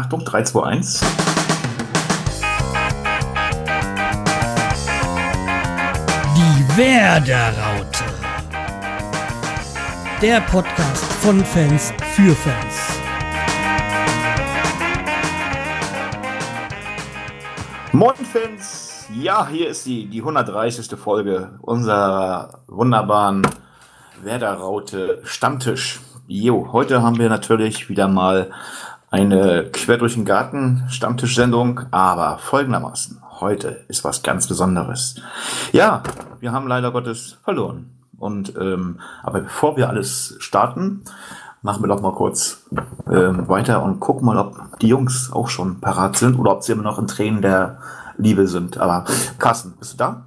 Achtung, 3, 2, 1. Die Werderaute. Der Podcast von Fans für Fans. Moin Fans! Ja, hier ist die, die 130. Folge unserer wunderbaren Werderaute Stammtisch. Jo, heute haben wir natürlich wieder mal eine Quer durch den Garten Stammtischsendung, aber folgendermaßen. Heute ist was ganz Besonderes. Ja, wir haben leider Gottes verloren. Und ähm, aber bevor wir alles starten, machen wir doch mal kurz ähm, weiter und gucken mal, ob die Jungs auch schon parat sind oder ob sie immer noch in Tränen der Liebe sind. Aber Carsten, bist du da?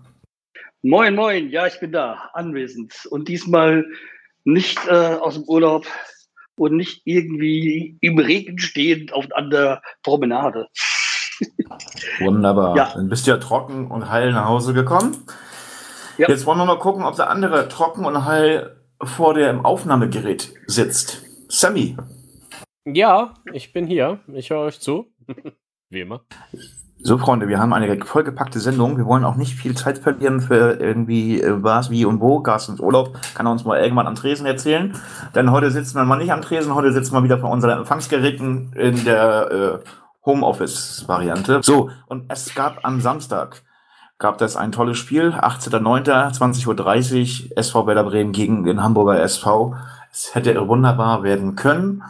Moin, moin, ja, ich bin da, anwesend. Und diesmal nicht äh, aus dem Urlaub und nicht irgendwie im Regen stehend auf an der Promenade. Wunderbar. Ja. Dann bist du ja trocken und heil nach Hause gekommen. Ja. Jetzt wollen wir mal gucken, ob der andere trocken und heil vor dem Aufnahmegerät sitzt. Sammy, Ja, ich bin hier. Ich höre euch zu. Wie immer. So, Freunde, wir haben eine vollgepackte Sendung. Wir wollen auch nicht viel Zeit verlieren für irgendwie äh, was, wie und wo. Carstens Urlaub kann er uns mal irgendwann am Tresen erzählen. Denn heute sitzen wir mal nicht am Tresen, heute sitzen wir wieder vor unseren Empfangsgeräten in der äh, Homeoffice-Variante. So, und es gab am Samstag gab es ein tolles Spiel, 18.09., 20.30 Uhr, SV Werder Bremen gegen den Hamburger SV. Es hätte wunderbar werden können.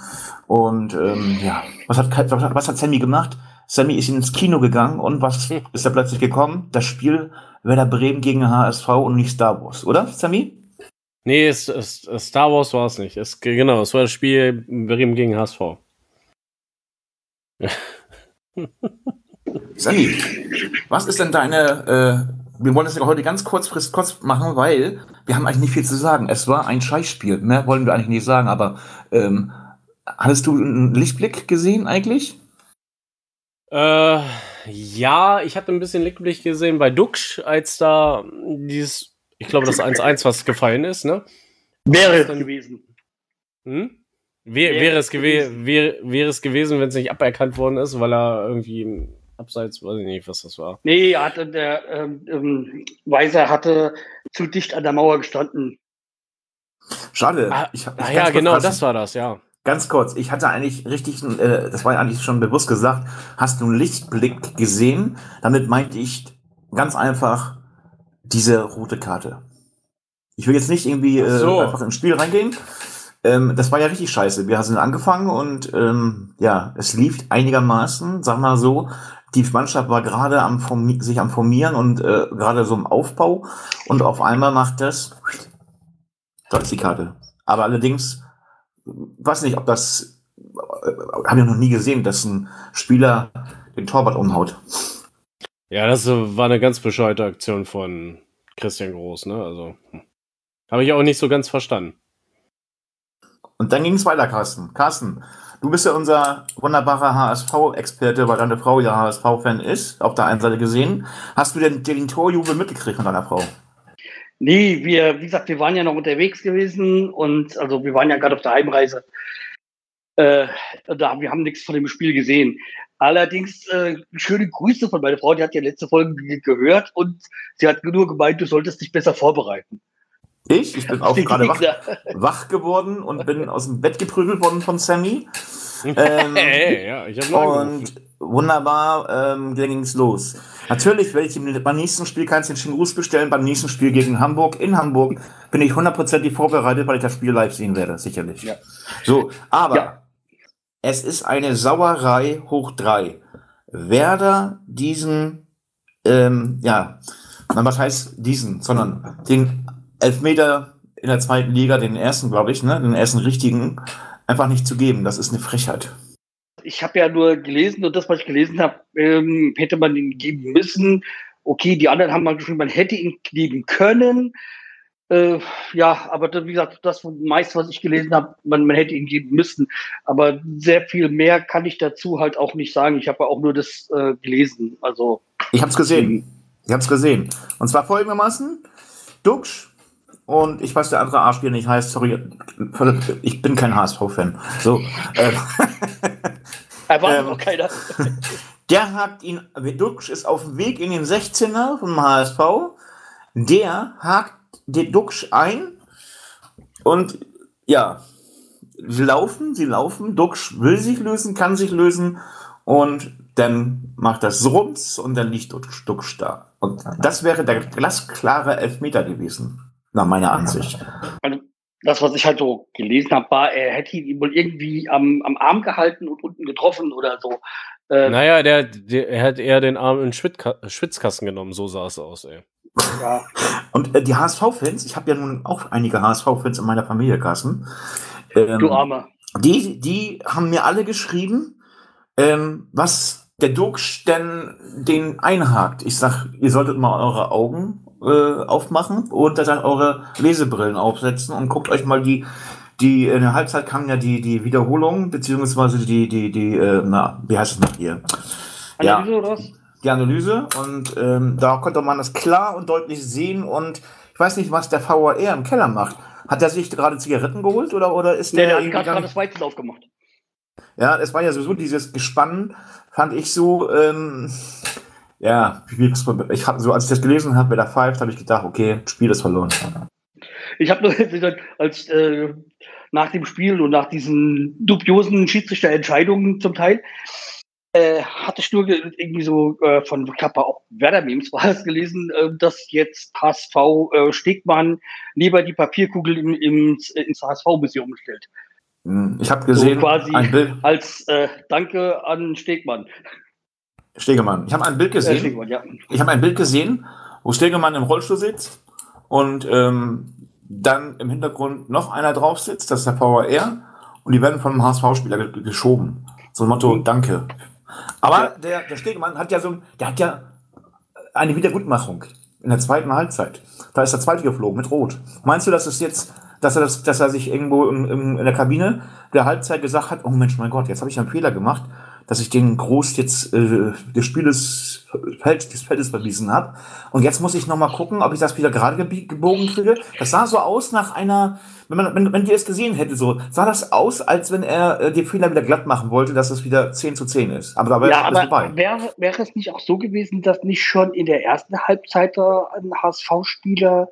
Und ähm, ja, was hat, was hat Sammy gemacht? Sammy ist ins Kino gegangen und was ist da plötzlich gekommen? Das Spiel Werder Bremen gegen HSV und nicht Star Wars, oder, Sammy? Nee, es, es, Star Wars war es nicht. Es, genau, es war das Spiel Bremen gegen HSV. Sammy, was ist denn deine, äh, wir wollen das ja heute ganz kurzfristig kurz machen, weil wir haben eigentlich nicht viel zu sagen. Es war ein Scheißspiel, mehr wollen wir eigentlich nicht sagen, aber ähm, hattest du einen Lichtblick gesehen eigentlich? Äh, ja, ich hatte ein bisschen Lichtblick gesehen bei Duxch, als da dieses, ich glaube, das 1-1, was gefallen ist, ne? Wäre es Dann- gewesen. Hm? Wär, Wäre wäre es es gewesen, wäre, wäre es gewesen, wenn es nicht aberkannt worden ist, weil er irgendwie Abseits, weiß ich nicht, was das war. Nee, er hatte der ähm, ähm, Weiser hatte zu dicht an der Mauer gestanden. Schade. Ah, Ich hab- ah ja, genau, Carsten, das war das, ja. Ganz kurz, ich hatte eigentlich richtig, äh, das war ja eigentlich schon bewusst gesagt, hast du einen Lichtblick gesehen? Damit meinte ich ganz einfach diese rote Karte. Ich will jetzt nicht irgendwie äh, so. einfach ins Spiel reingehen. Ähm, das war ja richtig scheiße. Wir sind angefangen und ähm, ja, es lief einigermaßen, sag mal so. Die Mannschaft war gerade am Formi sich am Formieren und äh, gerade so im Aufbau und auf einmal macht das. Da ist die Karte. Aber allerdings, weiß nicht, ob das äh, habe ich noch nie gesehen, dass ein Spieler den Torwart umhaut. Ja, das äh, war eine ganz bescheuerte Aktion von Christian Groß, ne? Also, habe ich auch nicht so ganz verstanden. Und dann ging es weiter, Carsten. Carsten, du bist ja unser wunderbarer HSV-Experte, weil deine Frau ja HSV-Fan ist, auf der einen Seite gesehen. Hast du denn den Torjubel mitgekriegt von deiner Frau? Nee, wir, wie gesagt, wir waren ja noch unterwegs gewesen und also wir waren ja gerade auf der Heimreise. Äh, da, wir haben nichts von dem Spiel gesehen. Allerdings äh, schöne Grüße von meiner Frau, die hat ja letzte Folge ge- gehört und sie hat nur gemeint, du solltest dich besser vorbereiten. Ich? Ich bin auch gerade wach, wach geworden und bin aus dem Bett geprügelt worden von Sammy. Ähm, Hey, ja, ich noch Und wunderbar ähm, ging es los. Natürlich werde ich ihm beim nächsten Spiel keinen schönen Gruß bestellen. Beim nächsten Spiel gegen Hamburg in Hamburg bin ich hundertprozentig vorbereitet, weil ich das Spiel live sehen werde, sicherlich. Ja. So, aber Ja. es ist eine Sauerei hoch drei. Werder diesen, ähm, ja, was heißt diesen, sondern den Elfmeter in der zweiten Liga, den ersten, glaube ich, ne, den ersten richtigen, einfach nicht zu geben. Das ist eine Frechheit. Ich habe ja nur gelesen und das, was ich gelesen habe, ähm, hätte man ihn geben müssen. Okay, die anderen haben mal geschrieben, man hätte ihn geben können. Äh, ja, aber das, wie gesagt, das meiste, was ich gelesen habe, man, man hätte ihn geben müssen. Aber sehr viel mehr kann ich dazu halt auch nicht sagen. Ich habe ja auch nur das äh, gelesen. Also Ich hab's gesehen. Ich hab's gesehen. Und zwar folgendermaßen: Duxch und ich weiß, der andere Arsch, wie er nicht heißt, sorry, ich bin kein HSV-Fan. So, äh, Erwartet Ähm, noch keiner. Der hakt ihn, Duxch ist auf dem Weg in den 16er vom HSV. Der hakt den Duxch ein und ja, sie laufen, sie laufen. Duxch will sich lösen, kann sich lösen und dann macht das Rums und dann liegt Duxch da. Und das wäre der glasklare Elfmeter gewesen, nach meiner Ansicht. Das, was ich halt so gelesen habe, war, er hätte ihn wohl irgendwie am, am Arm gehalten und unten getroffen oder so. Äh, Naja, der, der, er hat eher den Arm in den Schwitzka Schwitzkasten genommen, so sah es aus, ey. ja. Und äh, die HSV-Fans, ich habe ja nun auch einige HSV-Fans in meiner Familie, Carsten. Ähm, Du Armer. Die, die haben mir alle geschrieben, ähm, was der Duxch denn den einhakt. Ich sag, ihr solltet mal eure Augen äh, aufmachen und dann eure Lesebrillen aufsetzen und guckt euch mal die, die in der Halbzeit kam ja die, die Wiederholung, beziehungsweise die, die, die, äh, na, wie heißt es noch hier? Ja. Analyse oder was? die Analyse und ähm, da konnte man das klar und deutlich sehen und ich weiß nicht, was der VAR im Keller macht. Hat er sich gerade Zigaretten geholt oder, oder ist Der, der, der hat gerade das Weizen aufgemacht. Ja, es war ja sowieso dieses Gespann, fand ich so, ähm, ja, ich habe so, als ich das gelesen habe, wer da pfeift, habe ich gedacht, okay, Spiel ist verloren. Ich habe nur gesagt, als äh, nach dem Spiel und nach diesen dubiosen Schiedsrichterentscheidungen zum Teil, äh, hatte ich nur ge- irgendwie so äh, von glaube auch Werder Memes war es gelesen, äh, dass jetzt HSV äh, Stegmann lieber die Papierkugel im, im, ins HSV-Museum stellt. Hm, Ich habe gesehen, quasi- ein Bild, Als äh, Danke an Stegmann. Stegemann, ich habe ein Bild gesehen, ja. ich habe ein Bild gesehen, wo Stegemann im Rollstuhl sitzt und ähm, dann im Hintergrund noch einer drauf sitzt, das ist der VAR, und die werden von einem HSV-Spieler ge geschoben. So ein Motto, danke. Aber Ja. der, der Stegemann hat ja so, der hat ja eine Wiedergutmachung in der zweiten Halbzeit. Da ist der zweite geflogen mit Rot. Meinst du, dass es jetzt, dass er das, dass er sich irgendwo im, im, in der Kabine der Halbzeit gesagt hat, oh Mensch, mein Gott, jetzt habe ich einen Fehler gemacht, dass ich den Groß jetzt äh, des Spieles Feld, des Feldes verwiesen habe. Und jetzt muss ich noch mal gucken, ob ich das wieder gerade gebogen kriege. Das sah so aus nach einer, wenn man, wenn, wenn ihr es gesehen hätte, so sah das aus, als wenn er äh, den Fehler wieder glatt machen wollte, dass es wieder 10 zu 10 ist. Aber da war Ja, alles aber vorbei. wäre, wäre es nicht auch so gewesen, dass nicht schon in der ersten Halbzeit ein HSV-Spieler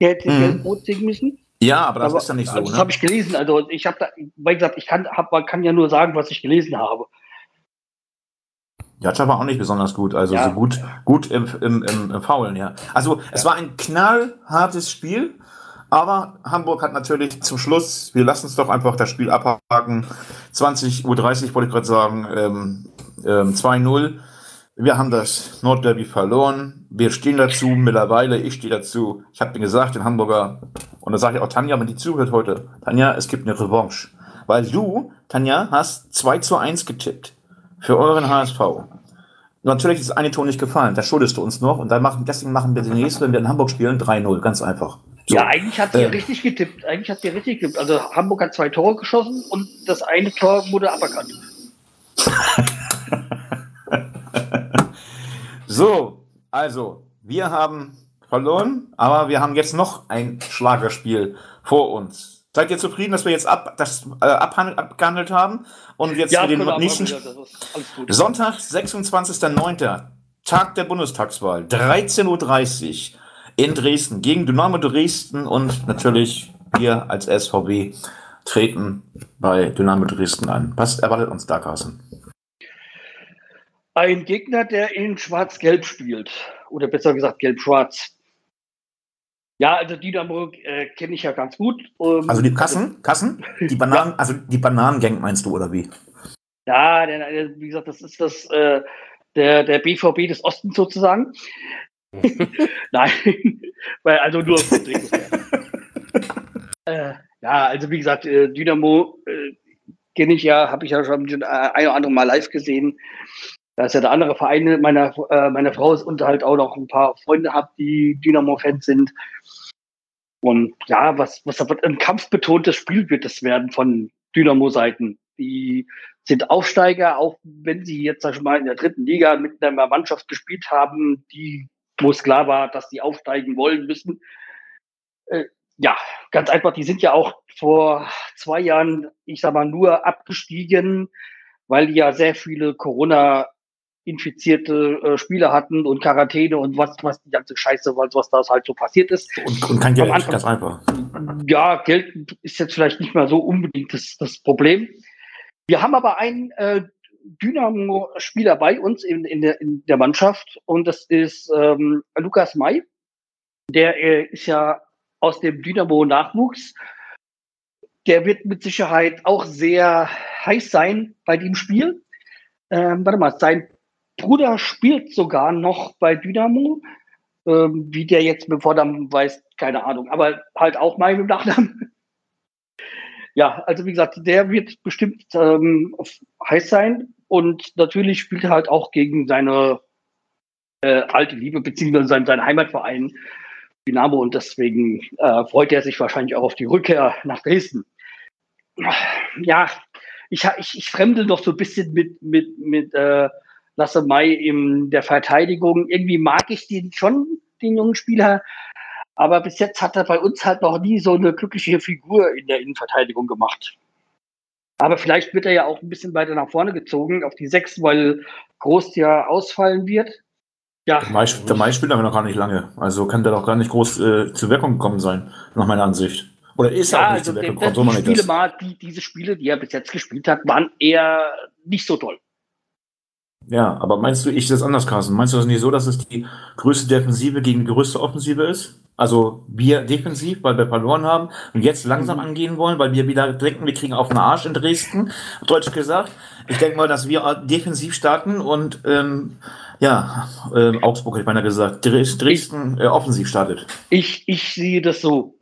hätte Mhm. gelb-rot sehen müssen? Ja, aber das aber, ist ja nicht so. also Das Ne? habe ich gelesen. Also ich habe da, wie gesagt, ich kann, hab, man kann ja nur sagen, was ich gelesen habe. Jatscha war auch nicht besonders gut, also Ja. so gut, gut im, im, im, im Faulen, ja. Also es war ein knallhartes Spiel, aber Hamburg hat natürlich zum Schluss, wir lassen es doch einfach das Spiel abhaken, 20.30 Uhr wollte ich gerade sagen, ähm, ähm, 2-0. Wir haben das Nordderby verloren. Wir stehen dazu mittlerweile. Ich stehe dazu. Ich habe dir gesagt, den Hamburger, und da sage ich auch Tanja, wenn die zuhört heute, Tanja, es gibt eine Revanche. Weil du, Tanja, hast 2 zu 1 getippt für euren HSV. Natürlich ist das eine Tor nicht gefallen, das schuldest du uns noch. Und dann machen, deswegen machen wir demnächst, wenn wir in Hamburg spielen, 3-0. Ganz einfach. So. Ja, eigentlich hat sie Ähm. richtig getippt. Eigentlich hat sie richtig getippt. Also Hamburg hat zwei Tore geschossen und das eine Tor wurde aberkannt. So, also, wir haben verloren, aber wir haben jetzt noch ein Schlagerspiel vor uns. Seid ihr zufrieden, dass wir jetzt ab, das äh, abhandelt, abgehandelt haben und jetzt Ja, für den wir nächsten. Sonntag, 26.09., Tag der Bundestagswahl, 13.30 Uhr in Dresden gegen Dynamo Dresden und natürlich wir als SVW treten bei Dynamo Dresden an. Was erwartet uns da, Carsten? Ein Gegner, der in Schwarz-Gelb spielt. Oder besser gesagt Gelb-Schwarz. Ja, also Dynamo äh, kenne ich ja ganz gut. Ähm, Also die Kassen, Kassen, die Bananen, also die Bananengang meinst du oder wie? Ja, der, wie gesagt, das ist das äh, der, der BVB des Ostens sozusagen. Nein, weil also nur äh, Ja, also wie gesagt, äh, Dynamo äh, kenne ich ja, habe ich ja schon ein oder andere Mal live gesehen. Da ist ja der andere Verein meiner, äh, meiner Frau ist und halt auch noch ein paar Freunde habe, die Dynamo-Fans sind. Und ja, was, was ein kampfbetontes Spiel wird es werden von Dynamo-Seiten. Die sind Aufsteiger, auch wenn sie jetzt ich mal in der dritten Liga mit einer Mannschaft gespielt haben, die wo es klar war, dass die aufsteigen wollen müssen. Äh, ja, ganz einfach, die sind ja auch vor zwei Jahren, ich sag mal, nur abgestiegen, weil die ja sehr viele Corona-infizierte äh, Spieler hatten und Quarantäne und was, was die ganze Scheiße, was, was da halt so passiert ist. Und, und kein Geld, Anfang- ganz einfach. Ja, Geld ist jetzt vielleicht nicht mehr so unbedingt das, das Problem. Wir haben aber einen äh, Dynamo-Spieler bei uns in, in, der, in der Mannschaft und das ist ähm, Lukas May. Der äh, ist ja aus dem Dynamo-Nachwuchs. Der wird mit Sicherheit auch sehr heiß sein bei dem Spiel. Ähm, warte mal, sein Bruder spielt sogar noch bei Dynamo. Ähm, wie der jetzt mit Vornamen weiß, keine Ahnung. Aber halt auch mal mit Nachnamen. Ja, also wie gesagt, der wird bestimmt ähm, heiß sein. Und natürlich spielt er halt auch gegen seine äh, alte Liebe, beziehungsweise seinen, seinen Heimatverein Dynamo. Und deswegen äh, freut er sich wahrscheinlich auch auf die Rückkehr nach Dresden. Ja, ich, ich, ich fremdel noch so ein bisschen mit, mit, mit äh, Lasse Mai in der Verteidigung. Irgendwie mag ich den schon, den jungen Spieler. Aber bis jetzt hat er bei uns halt noch nie so eine glückliche Figur in der Innenverteidigung gemacht. Aber vielleicht wird er ja auch ein bisschen weiter nach vorne gezogen auf die Sechs, weil Groß ja ausfallen wird. Ja, Der Mai, der Mai spielt aber noch gar nicht lange. Also kann der doch gar nicht groß äh, zur Wirkung gekommen sein, nach meiner Ansicht. Oder ist er ja auch nicht also zur Wirkung gekommen, so die, Spiele mal, die, diese Spiele, die er bis jetzt gespielt hat, waren eher nicht so toll. Ja, aber meinst du, ich sehe das anders, Carsten? Meinst du das nicht so, dass es die größte Defensive gegen die größte Offensive ist? Also wir defensiv, weil wir verloren haben und jetzt langsam Mhm. angehen wollen, weil wir wieder denken, wir kriegen auf den Arsch in Dresden, Deutsch gesagt. Ich denke mal, dass wir defensiv starten und ähm, ja, ähm, Augsburg hätte ich beinahe gesagt, Dres- Dresden äh, offensiv startet. Ich, ich sehe das so.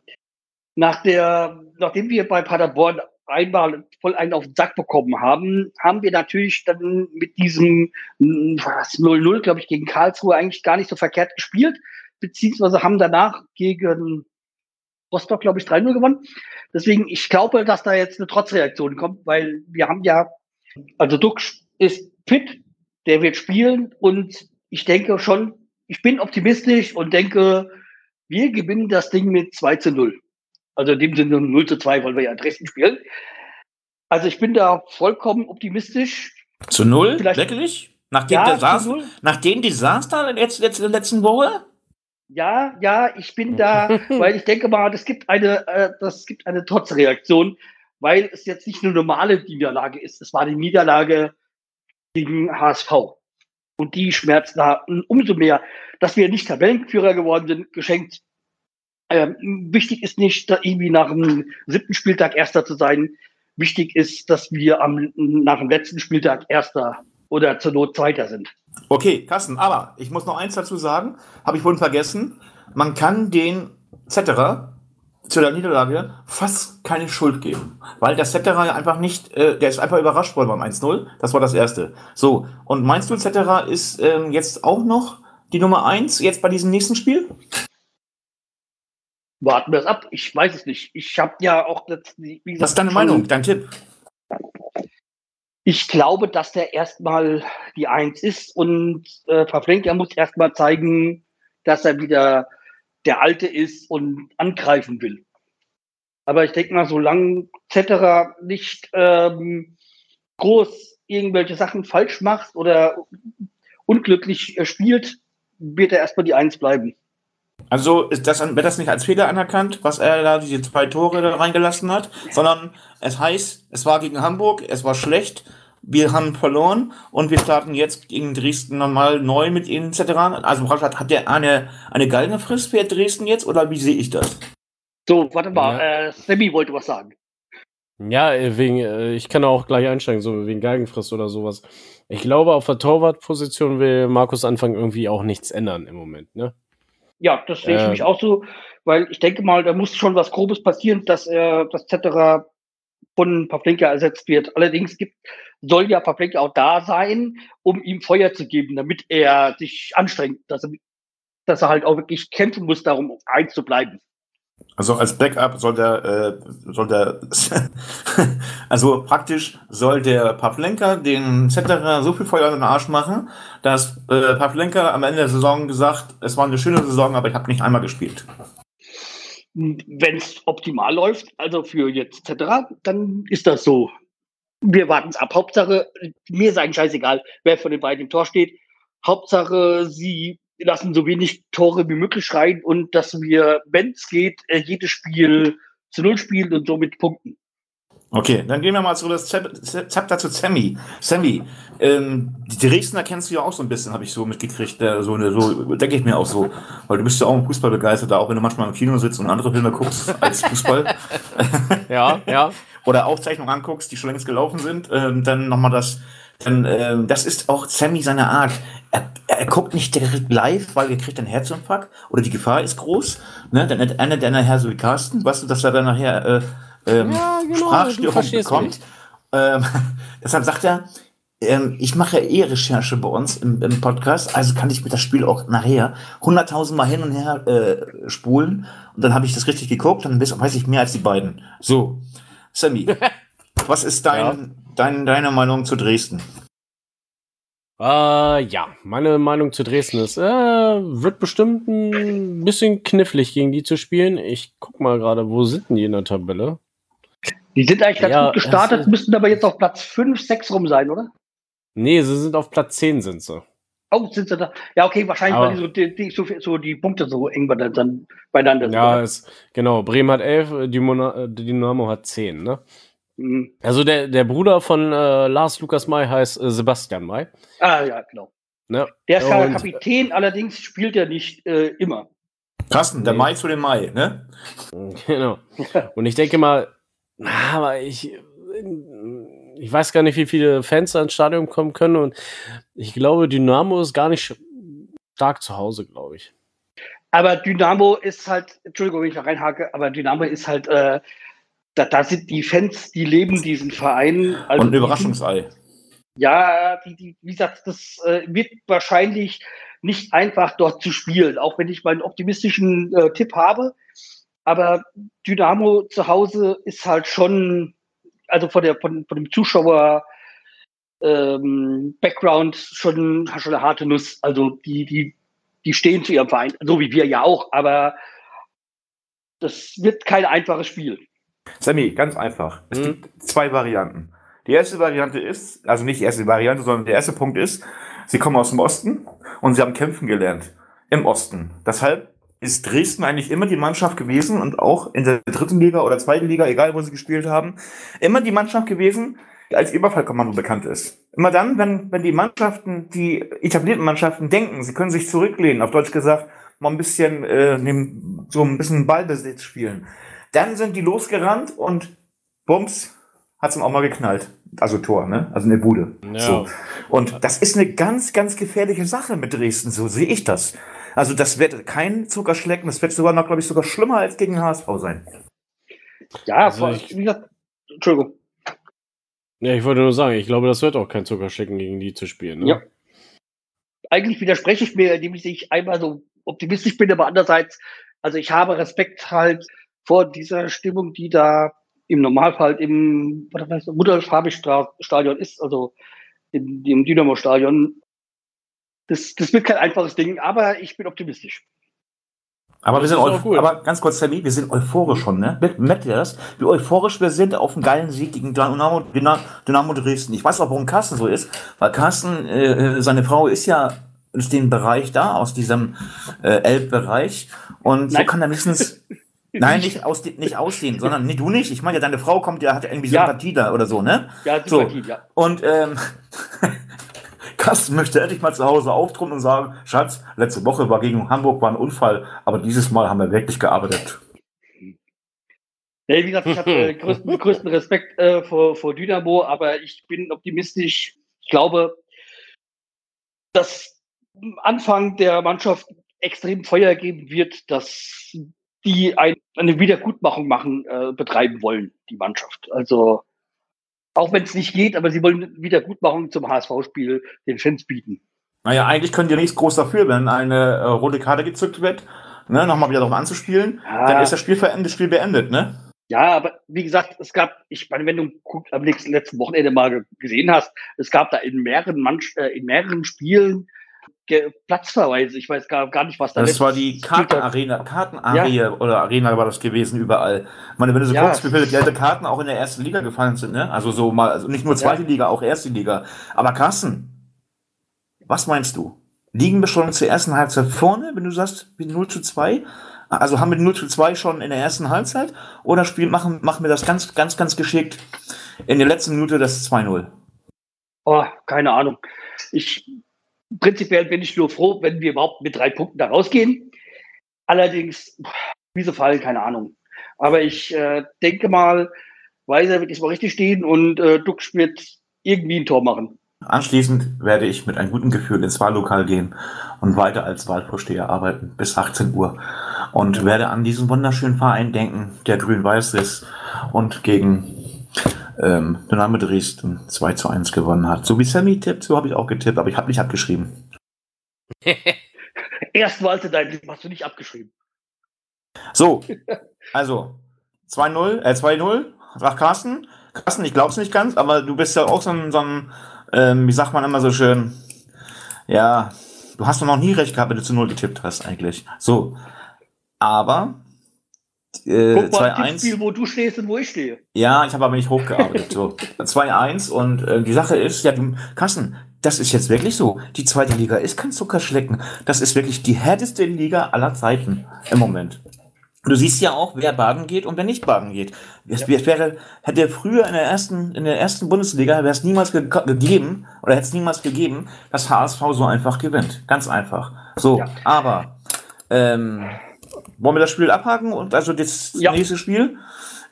Nach der, nachdem wir bei Paderborn einmal voll einen auf den Sack bekommen haben, haben wir natürlich dann mit diesem mm, was, 0-0, glaube ich, gegen Karlsruhe eigentlich gar nicht so verkehrt gespielt, beziehungsweise haben danach gegen Rostock, glaube ich, 3-0 gewonnen. Deswegen, ich glaube, dass da jetzt eine Trotzreaktion kommt, weil wir haben ja, also Duck ist fit, der wird spielen und ich denke schon, ich bin optimistisch und denke, wir gewinnen das Ding mit 2 zu 0. Also in dem Sinne 0 zu 2, weil wir ja in Dresden spielen. Also ich bin da vollkommen optimistisch. Zu null? Vielleicht- Wirklich? Nach dem, Ja, Desaster, nach dem Desaster in der letzten Woche? Ja, ja, ich bin da, weil ich denke mal, das gibt eine, äh, das gibt eine Trotzreaktion, weil es jetzt nicht eine normale Niederlage ist. Es war die Niederlage gegen HSV. Und die schmerzt da umso mehr, dass wir nicht Tabellenführer geworden sind, geschenkt. Ähm, wichtig ist nicht, da irgendwie nach dem siebten Spieltag Erster zu sein. Wichtig ist, dass wir am, nach dem letzten Spieltag Erster oder zur Not Zweiter sind. Okay, Carsten, aber ich muss noch eins dazu sagen, habe ich vorhin vergessen. Man kann den Zetterer zu der Niederlage fast keine Schuld geben, weil der Zetterer einfach nicht, äh, der ist einfach überrascht worden beim 1-0. Das war das Erste. So, und meinst du, Zetterer ist ähm, jetzt auch noch die Nummer 1 jetzt bei diesem nächsten Spiel? Warten wir es ab. Ich weiß es nicht. Ich habe ja auch, wie gesagt, Was ist deine Meinung, dein Tipp? Ich glaube, dass der erstmal die Eins ist und äh, Pavlenka muss erstmal zeigen, dass er wieder der Alte ist und angreifen will. Aber ich denke mal, solange Zetterer nicht ähm, groß irgendwelche Sachen falsch macht oder unglücklich äh, spielt, wird er erstmal die Eins bleiben. Also ist das, wird das nicht als Fehler anerkannt, was er da diese zwei Tore da reingelassen hat, sondern es heißt, es war gegen Hamburg, es war schlecht, wir haben verloren und wir starten jetzt gegen Dresden nochmal neu mit ihnen etc. Also hat, hat der eine, eine Galgenfrist für Dresden jetzt oder wie sehe ich das? So, warte mal, Ja. äh, Sammy wollte was sagen. Ja, äh, wegen, äh, ich kann auch gleich einsteigen, so wegen Galgenfrist oder sowas. Ich glaube, auf der Torwartposition will Markus Anfang irgendwie auch nichts ändern im Moment, ne? Ja, das sehe ich Ähm. mich auch so, weil ich denke mal, da muss schon was Grobes passieren, dass er das Zetterer von Pavlenka ersetzt wird. Allerdings gibt, soll ja Pavlenka auch da sein, um ihm Feuer zu geben, damit er sich anstrengt, dass er, dass er halt auch wirklich kämpfen muss, darum um eins zu bleiben. Also als Backup soll der, äh, soll der, also praktisch soll der Pavlenka den Zetterer so viel Feuer in den Arsch machen, dass äh, Pavlenka am Ende der Saison gesagt, es war eine schöne Saison, aber ich habe nicht einmal gespielt. Wenn es optimal läuft, also für jetzt Zetterer, dann ist das so. wir warten es ab. Hauptsache, mir ist eigentlich scheißegal, wer von den beiden im Tor steht. Hauptsache, sie lassen so wenig Tore wie möglich rein und dass wir, wenn es geht, äh, jedes Spiel zu Null spielen und somit punkten. Okay, dann gehen wir mal zu das Zepter zu Sammy. Sammy, ähm, die Dresdner kennst du ja auch so ein bisschen, habe ich so mitgekriegt. Äh, so, eine, so denke ich mir auch so, weil du bist ja auch ein Fußball begeistert, auch wenn du manchmal im Kino sitzt und andere Filme guckst als Fußball. ja, ja. Oder Aufzeichnungen anguckst, die schon längst gelaufen sind, ähm, dann nochmal das. Dann, ähm, das ist auch Sammy seine Art. Er, er guckt nicht direkt live, weil er kriegt einen Herzinfarkt oder die Gefahr ist groß. Ne? Dann endet er nachher so wie Carsten, weißt du, dass er dann nachher äh, ähm, ja, genau, Sprachstörung bekommt. Ähm, deshalb sagt er, ähm, ich mache ja eh Recherche bei uns im, im, Podcast, also kann ich mir das Spiel auch nachher hunderttausendmal hin und her äh, spulen und dann habe ich das richtig geguckt, dann weiß ich mehr als die beiden. So, Sammy, was ist dein, ja. dein, deine Meinung zu Dresden? Äh, ja, meine Meinung zu Dresden ist, äh, wird bestimmt ein bisschen knifflig gegen die zu spielen. Ich guck mal gerade, wo sind die in der Tabelle? Die sind eigentlich ganz ja, gut gestartet, müssten aber jetzt auf Platz 5, 6 rum sein, oder? Nee, sie sind auf Platz 10 sind sie. Oh, sind sie da? Ja, okay, wahrscheinlich, aber, weil die so, die, die, so, so, die Punkte so eng dann beieinander sind. Ja, ist, genau. Bremen hat 11, die Dynamo hat 10, ne? Mhm. Also der, der Bruder von äh, Lars Lukas May heißt äh, Sebastian May. Ah, ja, genau. Ne? Der ist ja Kapitän, allerdings spielt er nicht äh, immer. Carsten, der nee. Mai zu dem Mai, ne? Genau. Und ich denke mal, aber ich, ich weiß gar nicht, wie viele Fans da ins Stadion kommen können und ich glaube, Dynamo ist gar nicht stark zu Hause, glaube ich. Aber Dynamo ist halt, Entschuldigung, wenn ich da reinhake, aber Dynamo ist halt, äh, da, da, sind die Fans, die leben diesen Verein. Also und ein Überraschungsei. Ja, die, die, wie gesagt, das äh, wird wahrscheinlich nicht einfach dort zu spielen, auch wenn ich meinen optimistischen äh, Tipp habe. Aber Dynamo zu Hause ist halt schon, also von, der, von, von dem Zuschauer ähm, Background schon, schon eine harte Nuss. Also die, die, die stehen zu ihrem Verein, so wie wir ja auch, aber das wird kein einfaches Spiel. Sammy, ganz einfach. Es mhm. gibt zwei Varianten. Die erste Variante ist, also nicht die erste Variante, sondern der erste Punkt ist, sie kommen aus dem Osten und sie haben kämpfen gelernt. Im Osten. Deshalb ist Dresden eigentlich immer die Mannschaft gewesen und auch in der dritten Liga oder zweiten Liga, egal wo sie gespielt haben, immer die Mannschaft gewesen, die als Überfallkommando bekannt ist. Immer dann, wenn, wenn die Mannschaften, die etablierten Mannschaften denken, sie können sich zurücklehnen, auf Deutsch gesagt, mal ein bisschen, äh, so ein bisschen Ballbesitz spielen, dann sind die losgerannt und bums, hat's ihm auch mal geknallt. Also Tor, ne? Also eine Bude. Ja. So. Und das ist eine ganz, ganz gefährliche Sache mit Dresden, so sehe ich das. Also das wird kein Zuckerschlecken, das wird sogar noch, glaube ich, sogar schlimmer als gegen HSV sein. Ja, also ich, wie gesagt, Entschuldigung. Ja, ich wollte nur sagen, ich glaube, das wird auch kein Zuckerschlecken gegen die zu spielen. Ne? Ja. Eigentlich widerspreche ich mir, indem ich einmal so optimistisch bin, aber andererseits, also ich habe Respekt halt vor dieser Stimmung, die da im Normalfall im Mutterfarbig-Stadion ist, also im, im Dynamo-Stadion das, das wird kein einfaches Ding, aber ich bin optimistisch. Aber wir sind euphorisch. Aber ganz kurz, Sammy, wir sind euphorisch schon, ne? Merkt ihr das? Wie euphorisch wir sind auf einen geilen Sieg gegen Dynamo, Dynamo Dresden. Ich weiß auch, warum Carsten so ist, weil Carsten, äh, seine Frau ist ja aus dem Bereich da, aus diesem äh, Elbbereich. Und Nein. so kann er mindestens. Nein, nicht, aus, nicht aussehen, sondern nee, du nicht. Ich meine ja, deine Frau kommt ja, hat ja irgendwie Sympathie ja. da oder so, ne? Ja, Sympathie, so. ja. Und ähm, Carsten möchte endlich mal zu Hause auftreten und sagen, Schatz, letzte Woche war gegen Hamburg war ein Unfall, aber dieses Mal haben wir wirklich gearbeitet. Ja, wie gesagt, ich habe äh, größten, größten Respekt äh, vor, vor Dynamo, aber ich bin optimistisch. Ich glaube, dass Anfang der Mannschaft extrem Feuer geben wird, dass die ein, eine Wiedergutmachung machen, äh, betreiben wollen, die Mannschaft. Also auch wenn es nicht geht, aber sie wollen Wiedergutmachung zum HSV-Spiel den Fans bieten. Naja, eigentlich können die nichts groß dafür, wenn eine äh, rote Karte gezückt wird, ne, nochmal wieder darauf anzuspielen, ja. dann ist das Spiel verendet, Spiel beendet, ne? Ja, aber wie gesagt, es gab, ich meine, wenn du am nächsten letzten Wochenende mal gesehen hast, es gab da in mehreren, Manch, äh, in mehreren Spielen Platzverweise. Ich weiß gar, gar nicht, was da Das letztes war die Kartenarena, Kartenarena oder Arena war das gewesen überall. Ich meine, wenn du so Ja. guckst, wie viele gelbe Karten auch in der ersten Liga gefallen sind, ne? Also so mal, also nicht nur zweite Liga, auch erste Liga. Aber Carsten, was meinst du? Liegen wir schon zur ersten Halbzeit vorne, wenn du sagst, wir 0 zu 2? Also haben wir 0 zu 2 schon in der ersten Halbzeit? Oder spielen, machen, machen wir das ganz, ganz, ganz geschickt in der letzten Minute das 2-0? Oh, keine Ahnung. Ich, prinzipiell bin ich nur froh, wenn wir überhaupt mit drei Punkten da rausgehen. Allerdings, diese Fall, keine Ahnung. Aber ich äh, denke mal, Weiser wird diesmal richtig stehen und äh, Dux wird irgendwie ein Tor machen. Anschließend werde ich mit einem guten Gefühl ins Wahllokal gehen und weiter als Wahlvorsteher arbeiten bis 18 Uhr und werde an diesen wunderschönen Verein denken, der grün-weiß ist und gegen ähm, Dynamo Dresden 2 zu 1 gewonnen hat. So wie Sammy tippt, so habe ich auch getippt, aber ich habe nicht abgeschrieben. Erst Walter, dein Leben hast du nicht abgeschrieben. So, also 2-0, äh 2-0, sagt Carsten. Carsten, ich glaub's nicht ganz, aber du bist ja auch so ein, so ein ähm, wie sagt man immer so schön, ja, du hast doch noch nie recht gehabt, wenn du zu 0 getippt hast, eigentlich. So, aber äh, Guck mal, 2-1. Tippspiel, wo du stehst und wo ich stehe. Ja, ich habe aber nicht hochgearbeitet. So. 2-1 und äh, die Sache ist, ja, du, Carsten, das ist jetzt wirklich so. Die zweite Liga ist kein Zuckerschlecken. Das ist wirklich die härteste Liga aller Zeiten im Moment. Du siehst ja auch, wer baden geht und wer nicht baden geht. Es, es wäre, hätte früher in der ersten, in der ersten Bundesliga wäre es niemals ge gegeben oder hätte es niemals gegeben, dass HSV so einfach gewinnt. Ganz einfach. So, Ja. aber ähm, wollen wir das Spiel abhaken und also das Ja. nächste Spiel?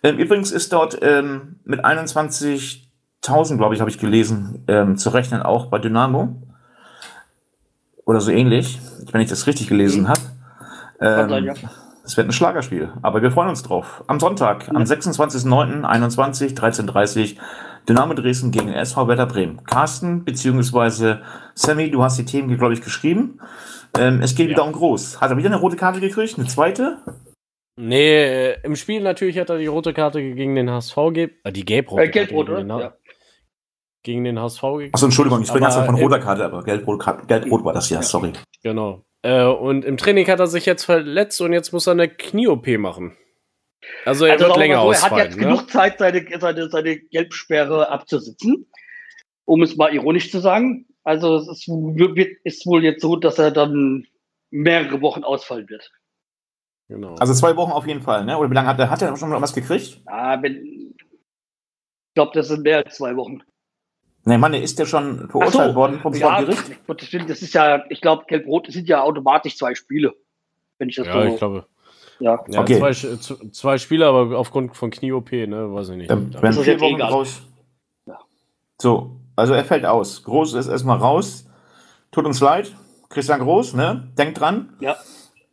Ähm, übrigens ist dort ähm, mit 21.000, glaube ich, habe ich gelesen, ähm, zu rechnen auch bei Dynamo. Oder so ähnlich, wenn ich das richtig gelesen Mhm. habe. Ähm, ja. es wird ein Schlagerspiel, aber wir freuen uns drauf. Am Sonntag, am 26.09.21, 13.30 Dynamo Dresden gegen SV Werder Bremen. Carsten, beziehungsweise Sammy, du hast die Themen, glaube ich, geschrieben. Ähm, es geht wieder um groß. Hat er wieder eine rote Karte gekriegt? Eine zweite? Nee, äh, im Spiel natürlich hat er die rote Karte gegen den HSV gegeben. Äh, die gelb-rote Äh, gelb-rot, Karte gegen, den, Ja. gegen den HSV gegeben. Achso, Entschuldigung, ich spreche ganz von roter Karte, aber gelb-rot gelb war das ja, sorry. Genau. Äh, und im Training hat er sich jetzt verletzt und jetzt muss er eine Knie-OP machen. Also er Also wird länger so, er hat ausfallen. jetzt ne? genug Zeit, seine, seine, seine Gelbsperre abzusitzen, um es mal ironisch zu sagen. Also es ist, wird, ist wohl jetzt so, dass er dann mehrere Wochen ausfallen wird. Genau. Also zwei Wochen auf jeden Fall, ne? Oder wie lange hat er, hat er schon mal was gekriegt? Ja, wenn, ich glaube, das sind mehr als zwei Wochen. Ne, Mann, ist der schon verurteilt so, worden vom Ja, Willen, das ist ja, ich glaube, Gelb-Rot sind ja automatisch zwei Spiele. Wenn ich das ja, so. ich glaube. ja. Ja, Okay. zwei, zwei Spiele, aber aufgrund von Knie-OP, ne, weiß ich nicht. Ist das vier Wochen egal. raus. Ja. So, also er fällt aus. Groß ist erstmal raus. Tut uns leid. Christian Groß, ne? Denk dran. Ja.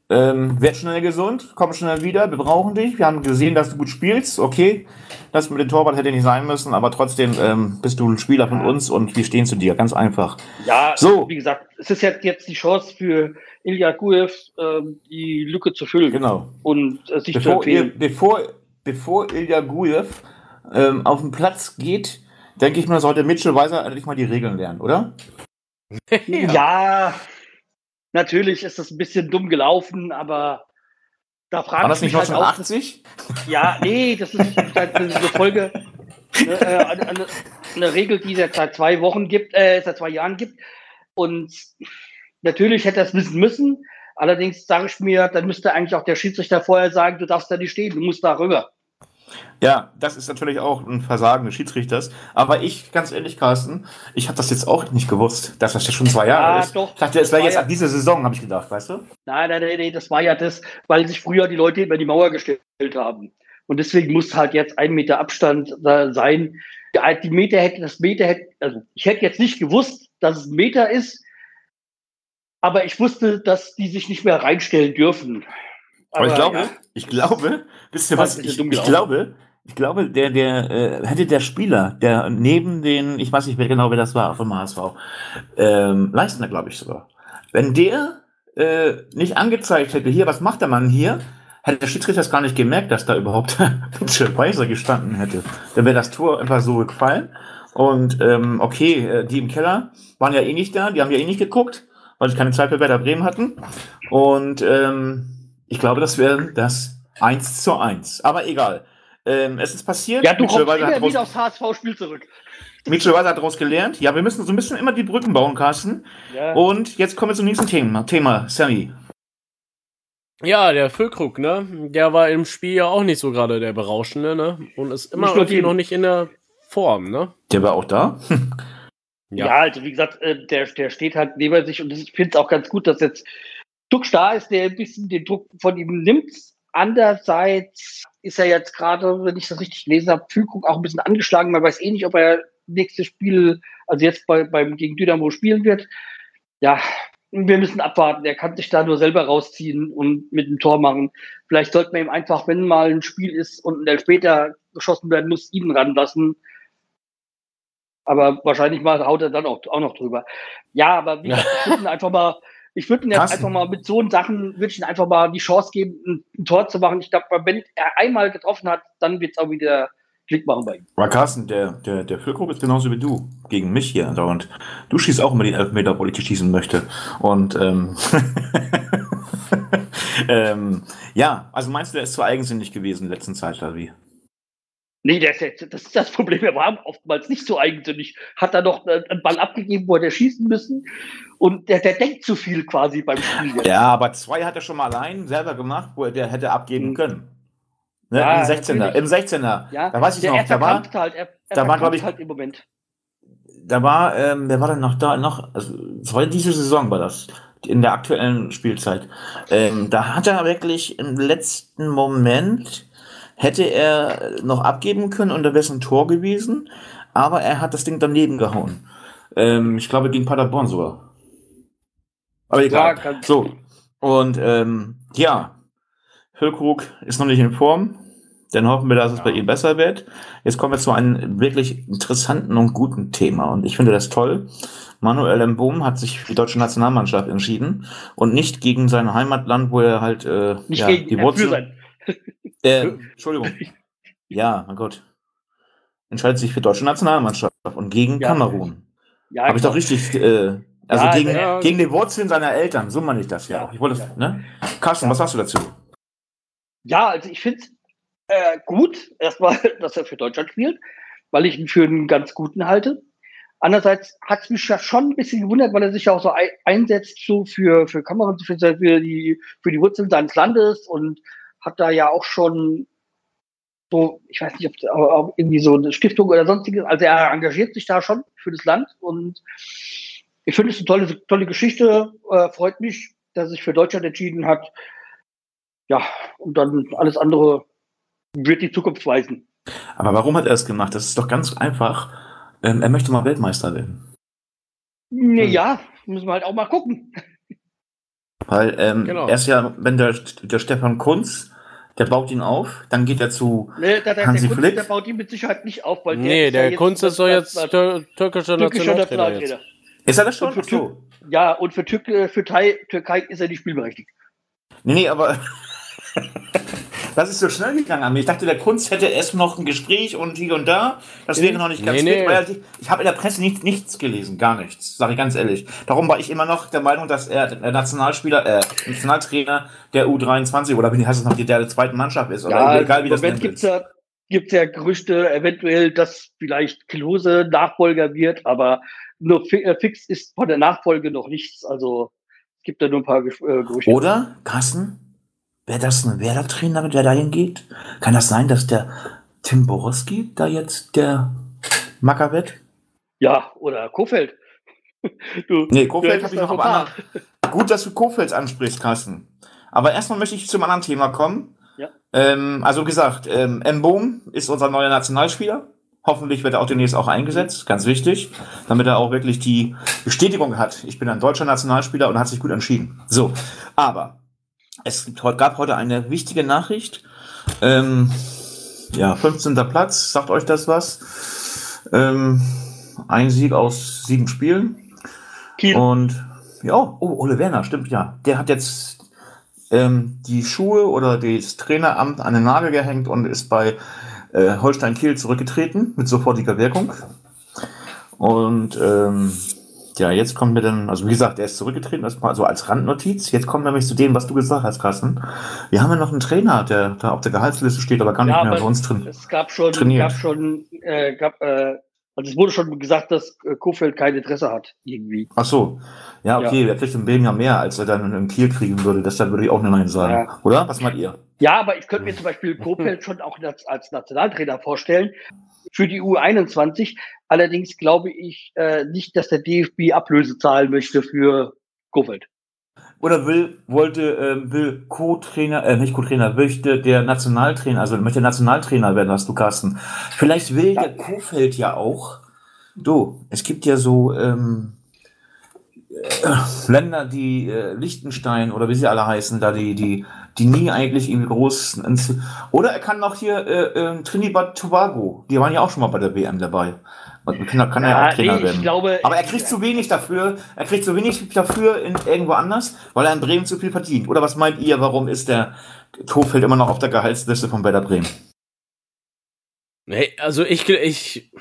Ähm, werd schnell gesund, komm schnell wieder, wir brauchen dich. Wir haben gesehen, dass du gut spielst. Okay, das mit dem Torwart hätte nicht sein müssen, aber trotzdem ähm, bist du ein Spieler von uns und wir stehen zu dir. Ganz einfach. Ja, So. wie gesagt, es ist jetzt, jetzt die Chance für Ilya Guev, ähm, die Lücke zu füllen Genau. und äh, sich zu Bevor, ihr, empfehlen. bevor, bevor Ilya Gujev ähm, auf den Platz geht, denke ich mal, sollte Mitchell Weiser endlich mal die Regeln lernen, oder? Ja. natürlich ist das ein bisschen dumm gelaufen, aber da frage War das ich nicht mich halt auch. 1980? Ja, nee, das ist halt eine Folge, ne, äh, eine, eine, eine Regel, die es seit zwei Wochen gibt, äh, seit zwei Jahren gibt. Und natürlich hätte er es wissen müssen. Allerdings sage ich mir, dann müsste eigentlich auch der Schiedsrichter vorher sagen, du darfst da nicht stehen, du musst da rüber. Ja, das ist natürlich auch ein Versagen des Schiedsrichters. Aber ich, ganz ehrlich, Carsten, ich habe das jetzt auch nicht gewusst, dass das ja schon zwei Jahre Ja, ist. doch. Ich dachte, es wäre War jetzt ja- ab dieser Saison, habe ich gedacht, weißt du? Nein, nein, nein, nein, das war ja das, weil sich früher die Leute über die Mauer gestellt haben. Und deswegen muss halt jetzt ein Meter Abstand da sein. Die- Die Meter hätte, das Meter hätte, also ich hätte jetzt nicht gewusst, dass es ein Meter ist, aber ich wusste, dass die sich nicht mehr reinstellen dürfen. Aber, ich glaube, ja, ich glaube, wisst ihr was? Ich, ich glaube, ich glaube, der, der, äh, hätte der Spieler, der neben den, ich weiß nicht mehr genau, wer das war, vom HSV, ähm, Leistner, glaube ich sogar. Wenn der äh, nicht angezeigt hätte, hier, was macht der Mann hier, hätte der Schiedsrichter das gar nicht gemerkt, dass da überhaupt Mitchell Weiser gestanden hätte. Dann wäre das Tor einfach so gefallen. Und ähm, okay, äh, die im Keller waren ja eh nicht da, die haben ja eh nicht geguckt, weil sie keine Zeit für Werder Bremen hatten. Und ähm, ich glaube, das wäre das 1 zu 1. Aber egal. Ähm, es ist passiert. Ja, du kommst immer wieder aufs HSV-Spiel zurück. Mitchell Weiser hat daraus gelernt. Ja, wir müssen so ein bisschen immer die Brücken bauen, Carsten. Ja. Und jetzt kommen wir zum nächsten Thema. Thema, Sammy. Ja, der Füllkrug, ne? Der war im Spiel ja auch nicht so gerade der Berauschende, ne? Und ist immer irgendwie noch nicht in der Form, ne? Der war auch da. Ja, also wie gesagt, äh, der, der steht halt neben sich und ich finde es auch ganz gut, dass jetzt Druck da ist, der ein bisschen den Druck von ihm nimmt. Andererseits ist er jetzt gerade, wenn ich das richtig gelesen habe, Füllkrug auch ein bisschen angeschlagen. Man weiß eh nicht, ob er nächstes Spiel, also jetzt bei, beim gegen Dynamo spielen wird. Ja, wir müssen abwarten. Er kann sich da nur selber rausziehen und mit dem Tor machen. Vielleicht sollten wir ihm einfach, wenn mal ein Spiel ist und ein später geschossen werden muss, ihn ranlassen. Aber wahrscheinlich mal haut er dann auch, auch noch drüber. Ja, aber würde ihn einfach mal, ich würde ihn jetzt Carsten. einfach mal mit so Sachen, würde ich ihm einfach mal die Chance geben, ein, Tor zu machen. Ich glaube, wenn er einmal getroffen hat, dann wird es auch wieder Klick machen bei ihm. Aber Carsten, der, der, der Füllkrug ist genauso wie du. Gegen mich hier. Und du schießt auch immer den Elfmeter, obwohl ich die schießen möchte. Und ähm, ähm, ja, also meinst du, der ist zu eigensinnig gewesen in der letzten Zeit, oder wie? Nee, der ist jetzt, das ist das Problem. Er war oftmals nicht so eigensinnig. Hat er doch äh, einen Ball abgegeben, wo er schießen müssen. Und der, der denkt zu viel quasi beim Spiel. Ja, aber zwei hat er schon mal allein selber gemacht, wo er der hätte abgeben Mhm. können. Ne, Ja, Im 16er. natürlich. Im 16er. Ja, Da weiß ich der, noch, er da war, halt, er, er da war, glaub verkrampft ich- halt im Moment. da war, ähm, wer war denn noch da? Noch, also, es war diese Saison war das, in der aktuellen Spielzeit. Ähm, da hat er wirklich im letzten Moment hätte er noch abgeben können und da wäre es ein Tor gewesen, aber er hat das Ding daneben gehauen. Ähm, ich glaube gegen Paderborn sogar. Aber egal. Ja, so. Und ähm, ja, Füllkrug ist noch nicht in Form. Dann hoffen wir, dass es bei ihm besser wird. Jetzt kommen wir zu einem wirklich interessanten und guten Thema. Und ich finde das toll. Manuel M. Bohm hat sich für die deutsche Nationalmannschaft entschieden und nicht gegen sein Heimatland, wo er halt äh, Nicht ja, gegen die Wurzeln. Sein. Äh, Entschuldigung. Ja, mein Gott. Entscheidet sich für deutsche Nationalmannschaft und gegen Ja. Kamerun. Ja, Habe ich doch genau. richtig. Äh, also Ja, gegen, ja. gegen die Wurzeln seiner Eltern, so meine ich das ja. Ja, Ich wollte, das, ne? Carsten, was sagst du dazu? Ja, also ich finde es äh, gut, erstmal, dass er für Deutschland spielt, weil ich ihn für einen ganz guten halte. Andererseits hat es mich ja schon ein bisschen gewundert, weil er sich ja auch so ei- einsetzt so für, für Kamerun, für, für, die, für die Wurzeln seines Landes und hat da ja auch schon so, ich weiß nicht, ob, auch irgendwie so eine Stiftung oder sonstiges, also er engagiert sich da schon für das Land und ich finde es eine tolle, tolle Geschichte, äh, freut mich, dass er sich für Deutschland entschieden hat. Ja, und dann alles andere wird die Zukunft weisen. Aber warum hat er es gemacht? Das ist doch ganz einfach. Ähm, er möchte mal Weltmeister werden. Nee, Hm. Ja, müssen wir halt auch mal gucken. Weil ähm, Genau. er ist ja, wenn der, der Stefan Kunz, der baut ihn auf, dann geht er zu. Nee, der, der, Hansi der, Kunst, Flick? der baut ihn mit Sicherheit nicht auf, weil nee, der Kunst ist doch jetzt tür türkischer türkischer Nationaltrainer jetzt. Ist er das schon? Und für so. Ja, und für, Türk, äh, für Thai, Türkei ist er nicht spielberechtigt. Nee, nee, aber. das ist so schnell gegangen an mir. Ich dachte, der Kunst hätte erst noch ein Gespräch und hier und da. Das wäre noch nicht ganz Nee, nee. weil ich, ich habe in der Presse nicht, nichts gelesen, gar nichts, sage ich ganz ehrlich. Darum war ich immer noch der Meinung, dass er der Nationalspieler, äh, Nationaltrainer der U23 oder wie heißt es noch, die der zweiten Mannschaft ist. Oder Ja, egal wie das Moment nennt. gibt's ja, gibt's ja Gerüchte, eventuell, dass vielleicht Klose Nachfolger wird, aber nur äh, fix ist von der Nachfolge noch nichts. Also es gibt da nur ein paar äh, Gerüchte. Oder, Carsten, wäre das ein Werder-Trainer, der dahin geht? Kann das sein, dass der Tim Borowski da jetzt der Macker wird? Ja, oder Kofeld. Du, Nee, Kofeld habe ich noch anderen. Gut, dass du Kofeld ansprichst, Carsten. Aber erstmal möchte ich zum anderen Thema kommen. Ja. Ähm, also gesagt, ähm, Mbom ist unser neuer Nationalspieler. Hoffentlich wird er auch demnächst auch eingesetzt, ganz wichtig, damit er auch wirklich die Bestätigung hat. Ich bin ein deutscher Nationalspieler und hat sich gut entschieden. So, aber es gab heute eine wichtige Nachricht. Ähm, ja, 15. Platz, sagt euch das was? Ähm, ein Sieg aus sieben Spielen. Kiel. Und ja, oh, Ole Werner, stimmt ja. Der hat jetzt ähm, die Schuhe oder das Traineramt an den Nagel gehängt und ist bei äh, Holstein Kiel zurückgetreten mit sofortiger Wirkung. Und ähm, ja, jetzt kommen wir dann, also wie gesagt, er ist zurückgetreten, das mal so als Randnotiz. Jetzt kommen wir nämlich zu dem, was du gesagt hast, Carsten. Wir haben ja noch einen Trainer, der da auf der Gehaltsliste steht, aber gar nicht Ja, mehr uns drin. Es gab schon, Trainiert. gab schon, äh, gab, äh, also es wurde schon gesagt, dass äh, Kofeld kein Interesse hat, irgendwie. Ach so. Ja, okay, er kriegt in Bremen ja mehr, als er dann in Kiel kriegen würde. Deshalb würde ich auch Nein sagen. Ja. Oder? Was meint ihr? Ja, aber ich könnte mir zum Beispiel Kofeld schon auch als, als Nationaltrainer vorstellen für die U21. Allerdings glaube ich äh, nicht, dass der DFB Ablöse zahlen möchte für Kofeld. Oder will, wollte, ähm, will Co-Trainer, äh, nicht Co-Trainer, möchte der Nationaltrainer, also möchte Nationaltrainer werden, hast du, Carsten. Vielleicht will Ja. der Kofeld ja auch. Du, es gibt ja so ähm, äh, Länder, die äh, Liechtenstein oder wie sie alle heißen, da die, die, die nie eigentlich irgendwie groß. Oder er kann auch hier äh, äh, Trinidad Tobago, die waren ja auch schon mal bei der WM dabei. Und Kann, kann er ja auch Trainer nee, werden. ich glaube, Aber er kriegt zu wenig dafür, er kriegt zu wenig dafür in irgendwo anders, weil er in Bremen zu viel verdient. Oder was meint ihr, warum ist der Kofeld immer noch auf der Gehaltsliste von Werder Bremen? Nee, also ich, ich,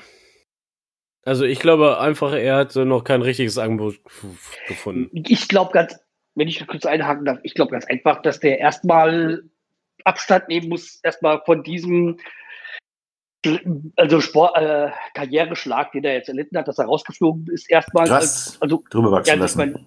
also ich glaube einfach, er hat noch kein richtiges Angebot gefunden. ich glaube ganz, wenn ich kurz einhaken darf, ich glaube ganz einfach, dass der erstmal Abstand nehmen muss, erstmal von diesem also Sport, äh, Karriereschlag, den er jetzt erlitten hat, dass er rausgeflogen ist, erstmal. Krass. Also, Drüber wachsen ja, lassen. meine,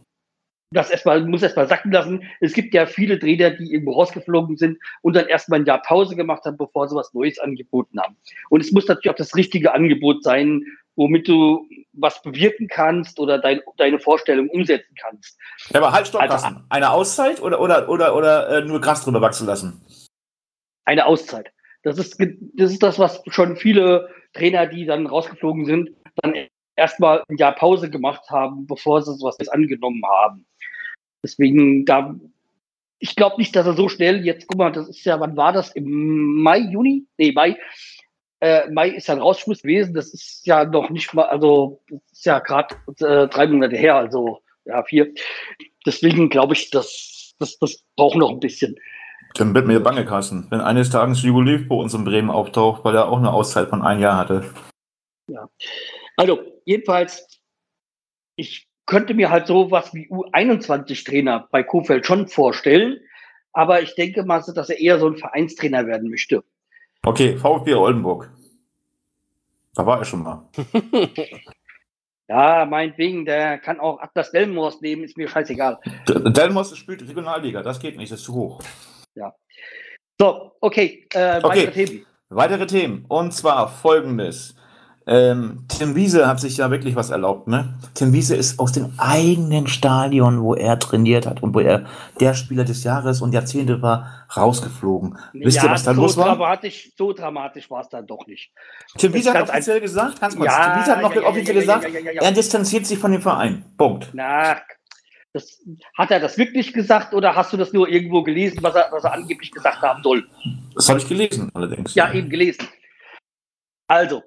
das erstmal, muss erstmal sacken lassen. Es gibt ja viele Trainer, die irgendwo rausgeflogen sind und dann erstmal ein Jahr Pause gemacht haben, bevor sie was Neues angeboten haben. Und es muss natürlich auch das richtige Angebot sein, womit du was bewirken kannst oder dein, deine Vorstellung umsetzen kannst. Ja, aber halt, stopp, Also-. Eine Auszeit oder, oder, oder, oder äh, nur Gras drüber wachsen lassen? Eine Auszeit. Das ist, das ist das, was schon viele Trainer, die dann rausgeflogen sind, dann erstmal ein Jahr Pause gemacht haben, bevor sie sowas jetzt angenommen haben. Deswegen, da, ich glaube nicht, dass er so schnell jetzt, guck mal, das ist ja, wann war das? Im Mai, Juni? Nee, Mai. Äh, Mai ist ja ein Rausschluss gewesen. Das ist ja noch nicht mal, also, das ist ja gerade äh, drei Monate her, also, ja, vier. Deswegen glaube ich, dass das, das braucht noch ein bisschen. Dann wird mir bange, Carsten. Wenn eines Tages Jugolev bei uns in Bremen auftaucht, weil er auch eine Auszeit von ein Jahr hatte. Also, jedenfalls, ich könnte mir halt sowas wie U21-Trainer bei Kofeld schon vorstellen, aber ich denke mal, dass er eher so ein Vereinstrainer werden möchte. Okay, VfB Oldenburg. Da war er schon mal. Ja, meinetwegen, der kann auch Atlas Delmhorst nehmen, ist mir scheißegal. Delmos spielt Regionalliga, das geht nicht, das ist zu hoch. So, okay, äh, Okay. weitere Themen. Weitere Themen. Und zwar folgendes. Ähm, Tim Wiese hat sich ja wirklich was erlaubt, ne? Tim Wiese ist aus dem eigenen Stadion, wo er trainiert hat und wo er der Spieler des Jahres und Jahrzehnte war, rausgeflogen. Wisst ihr, was da so los war? Dramatisch, so dramatisch war es dann doch nicht. Tim Wiese hat offiziell gesagt, Ja, Tim Wiese hat noch ja, ja, offiziell ja, ja, gesagt, ja, ja, ja, ja. er distanziert sich von dem Verein. Punkt. Na, das, hat er das wirklich gesagt oder hast du das nur irgendwo gelesen, was er, was er angeblich gesagt haben soll? Das habe ich gelesen, allerdings. Ja, eben gelesen. Also,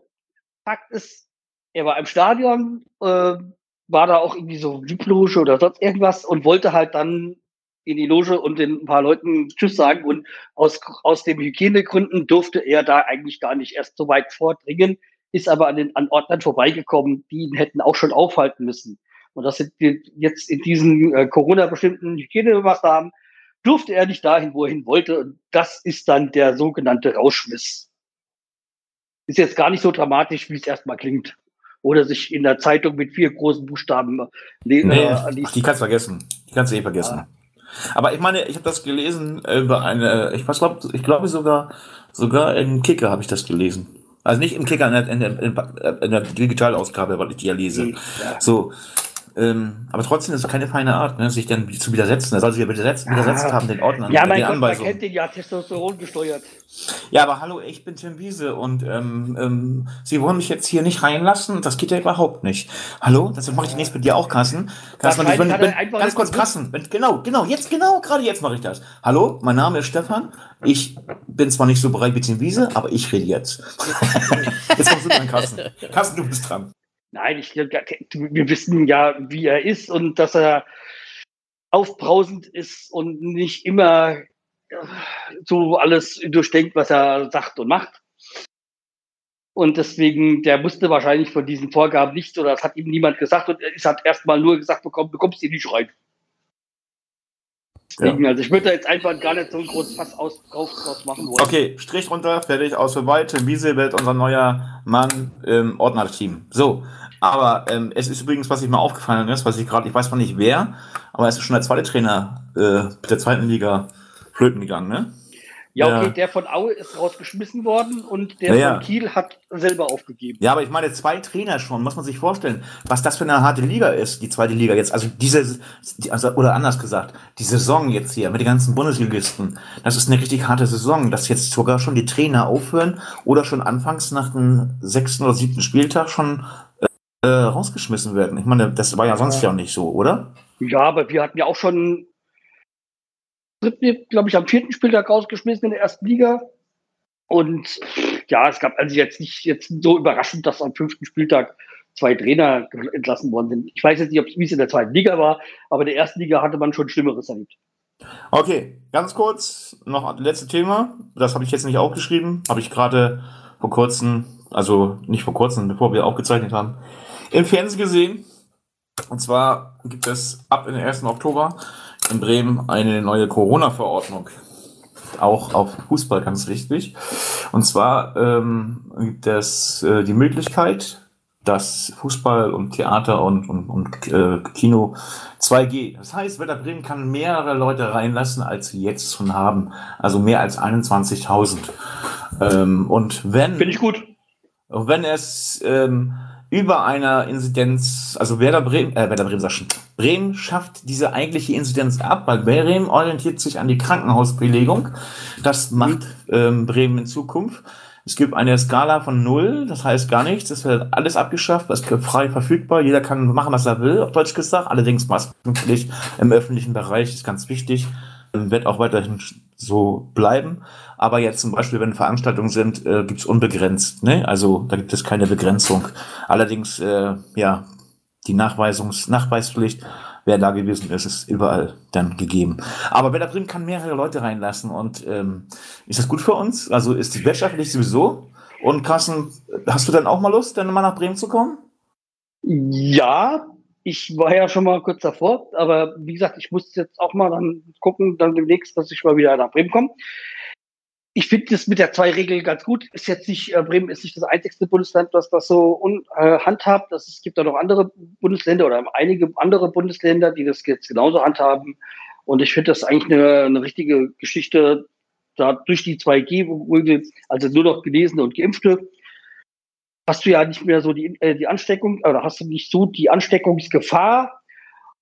Fakt ist, er war im Stadion, äh, war da auch irgendwie so VIP-Loge oder sonst irgendwas und wollte halt dann in die Loge und den ein paar Leuten Tschüss sagen. Und aus, aus den Hygienegründen durfte er da eigentlich gar nicht erst so weit vordringen, ist aber an den an Ordnern vorbeigekommen, die ihn hätten auch schon aufhalten müssen. Und das jetzt in diesen äh, Corona-bestimmten Hygienemaßnahmen, durfte er nicht dahin, wo er hin wollte. Und das ist dann der sogenannte Rauschmiss. Ist jetzt gar nicht so dramatisch, wie es erstmal klingt. Oder sich in der Zeitung mit vier großen Buchstaben le- Nee, äh, an die ach, die kannst du vergessen. Die kannst du eh vergessen. Aber ich meine, ich habe das gelesen äh, über eine, ich was glaub, ich glaube sogar, sogar im Kicker habe ich das gelesen. Also nicht im Kicker, in der, in der, in der, in der Digitalausgabe, weil ich die ja lese. Ja. So. Ähm, aber trotzdem ist es keine feine Art, ne, sich dann zu widersetzen. Er soll sich ja widersetzt, widersetzt Ah. haben, den Ordnern, Ja, den mein Gott, man kennt den ja Testosteron gesteuert. Ja, aber hallo, ich bin Tim Wiese und ähm, ähm, Sie wollen mich jetzt hier nicht reinlassen? Das geht ja überhaupt nicht. Hallo? Das mache ich demnächst mit dir auch, wenn, hat er wenn, einfach ganz kurz, Carsten. Wenn, genau, genau, jetzt, genau, gerade jetzt mache ich das. Hallo, mein Name ist Stefan. Ich bin zwar nicht so bereit wie Tim Wiese, aber ich rede jetzt. jetzt kommst du dran, Carsten. Carsten, du bist dran. Nein, ich, wir wissen ja, wie er ist und dass er aufbrausend ist und nicht immer äh, so alles durchdenkt, was er sagt und macht. Und deswegen, der wusste wahrscheinlich von diesen Vorgaben nichts oder das hat ihm niemand gesagt und es hat erstmal nur gesagt bekommen, du kommst hier nicht rein. Deswegen, ja. also ich würde da jetzt einfach gar nicht so ein großes Fass aus, draus machen wollen. Okay, Strich runter, fertig, aus vorbei. Tim Wiese wird unser neuer Mann im Ordnerteam. So, aber ähm, es ist übrigens, was ich mal aufgefallen ist, was ich gerade, ich weiß mal nicht wer, aber es ist schon der zweite Trainer äh, der zweiten Liga flöten gegangen, ne? Ja, okay, ja. der von Aue ist rausgeschmissen worden und der ja, von Kiel hat selber aufgegeben. Ja, aber ich meine, zwei Trainer schon, muss man sich vorstellen, was das für eine harte Liga ist, die zweite Liga jetzt. Also diese, also, oder anders gesagt, die Saison jetzt hier mit den ganzen Bundesligisten, das ist eine richtig harte Saison, dass jetzt sogar schon die Trainer aufhören oder schon anfangs nach dem sechsten oder siebten Spieltag schon äh, rausgeschmissen werden. Ich meine, das war ja sonst ja, ja nicht so, oder? Ja, aber wir hatten ja auch schon glaube ich, am vierten Spieltag rausgeschmissen in der ersten Liga. Und ja, es gab also jetzt nicht jetzt so überraschend, dass am fünften Spieltag zwei Trainer entlassen worden sind. Ich weiß jetzt nicht, wie es in der zweiten Liga war, aber in der ersten Liga hatte man schon Schlimmeres erlebt. Okay, ganz kurz noch das letzte Thema. Das habe ich jetzt nicht aufgeschrieben, habe ich gerade vor kurzem, also nicht vor kurzem, bevor wir aufgezeichnet haben, im Fernsehen gesehen. Und zwar gibt es ab den 1. Oktober in Bremen eine neue Corona-Verordnung. Auch auf Fußball ganz wichtig. Und zwar ähm, gibt es äh, die Möglichkeit, dass Fußball und Theater und, und, und äh, Kino 2G. Das heißt, Werder Bremen kann mehrere Leute reinlassen, als sie jetzt schon haben. Also mehr als 21.000. Ähm, und wenn. Finde ich gut. Und wenn es ähm, über einer Inzidenz, also Werder Bremen, äh, Werder Bremen, sag Bremen schafft diese eigentliche Inzidenz ab, weil Bremen orientiert sich an die Krankenhausbelegung. Das macht ähm, Bremen in Zukunft. Es gibt eine Skala von null, das heißt gar nichts, es wird alles abgeschafft, es ist frei verfügbar, jeder kann machen, was er will, auf Deutsch gesagt, allerdings maskenpflicht im öffentlichen Bereich ist ganz wichtig, wird auch weiterhin so bleiben. Aber jetzt zum Beispiel, wenn Veranstaltungen sind, äh, gibt es unbegrenzt. Ne? Also da gibt es keine Begrenzung. Allerdings, äh, ja, die Nachweisungs Nachweispflicht, wer da gewesen ist, ist überall dann gegeben. Aber wer da drin kann mehrere Leute reinlassen und ähm, ist das gut für uns? Also ist die wirtschaftlich sowieso? Und Carsten, hast du dann auch mal Lust, dann mal nach Bremen zu kommen? Ja, ich war ja schon mal kurz davor, aber wie gesagt, ich muss jetzt auch mal dann gucken, dann demnächst, dass ich mal wieder nach Bremen komme. Ich finde das mit der Zwei-Regel ganz gut. Ist jetzt nicht, äh, Bremen ist nicht das einzigste Bundesland, das das so äh, handhabt. Das, es gibt da noch andere Bundesländer oder einige andere Bundesländer, die das jetzt genauso handhaben. Und ich finde das eigentlich eine, eine richtige Geschichte, da durch die 2G, also nur noch Gelesene und Geimpfte, hast du ja nicht mehr so die, äh, die Ansteckung oder hast du nicht so die Ansteckungsgefahr.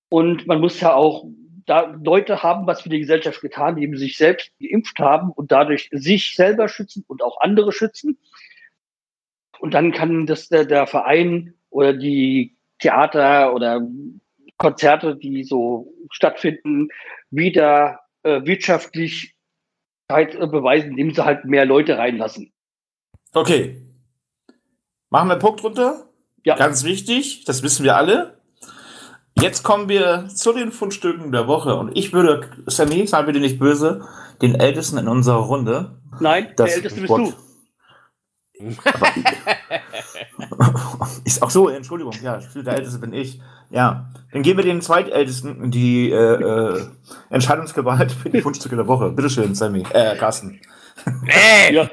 Und man muss ja auch da Leute haben was für die Gesellschaft getan, die eben sich selbst geimpft haben und dadurch sich selber schützen und auch andere schützen. Und dann kann das der, der Verein oder die Theater oder Konzerte, die so stattfinden, wieder äh, wirtschaftlich halt, äh, beweisen, indem sie halt mehr Leute reinlassen. Okay, Machen wir einen Punkt runter. Ja. Ganz wichtig, das wissen wir alle. Jetzt kommen wir zu den Fundstücken der Woche. Und ich würde, Sammy, sei bitte nicht böse, den Ältesten in unserer Runde. Nein, der Älteste bist Wort. du. ist auch so, Entschuldigung, ja, der Älteste bin ich. Ja, dann geben wir den Zweitältesten die äh, äh, Entscheidungsgewalt für die Fundstücke der Woche. Bitteschön, Sammy, äh, Carsten. Nee. ja.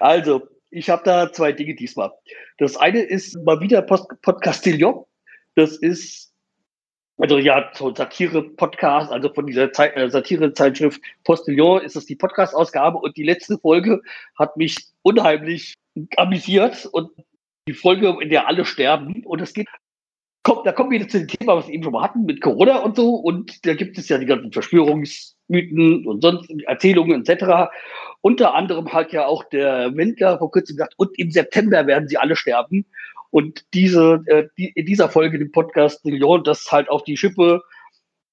Also, ich habe da zwei Dinge diesmal. Das eine ist mal wieder Post Podcastillon. Das ist also ja, so Satire-Podcast, also von dieser äh, Satire-Zeitschrift Postillon ist es die Podcast-Ausgabe und die letzte Folge hat mich unheimlich amüsiert und die Folge, in der alle sterben und es geht, kommt, da kommen wir zu dem Thema, was wir eben schon mal hatten mit Corona und so und da gibt es ja die ganzen Verschwörungsmythen und sonst Erzählungen etc. Unter anderem hat ja auch der Wendler vor kurzem gesagt, und im September werden sie alle sterben. Und diese, äh, die, in dieser Folge, dem Podcast, lohnt das halt auf die Schippe.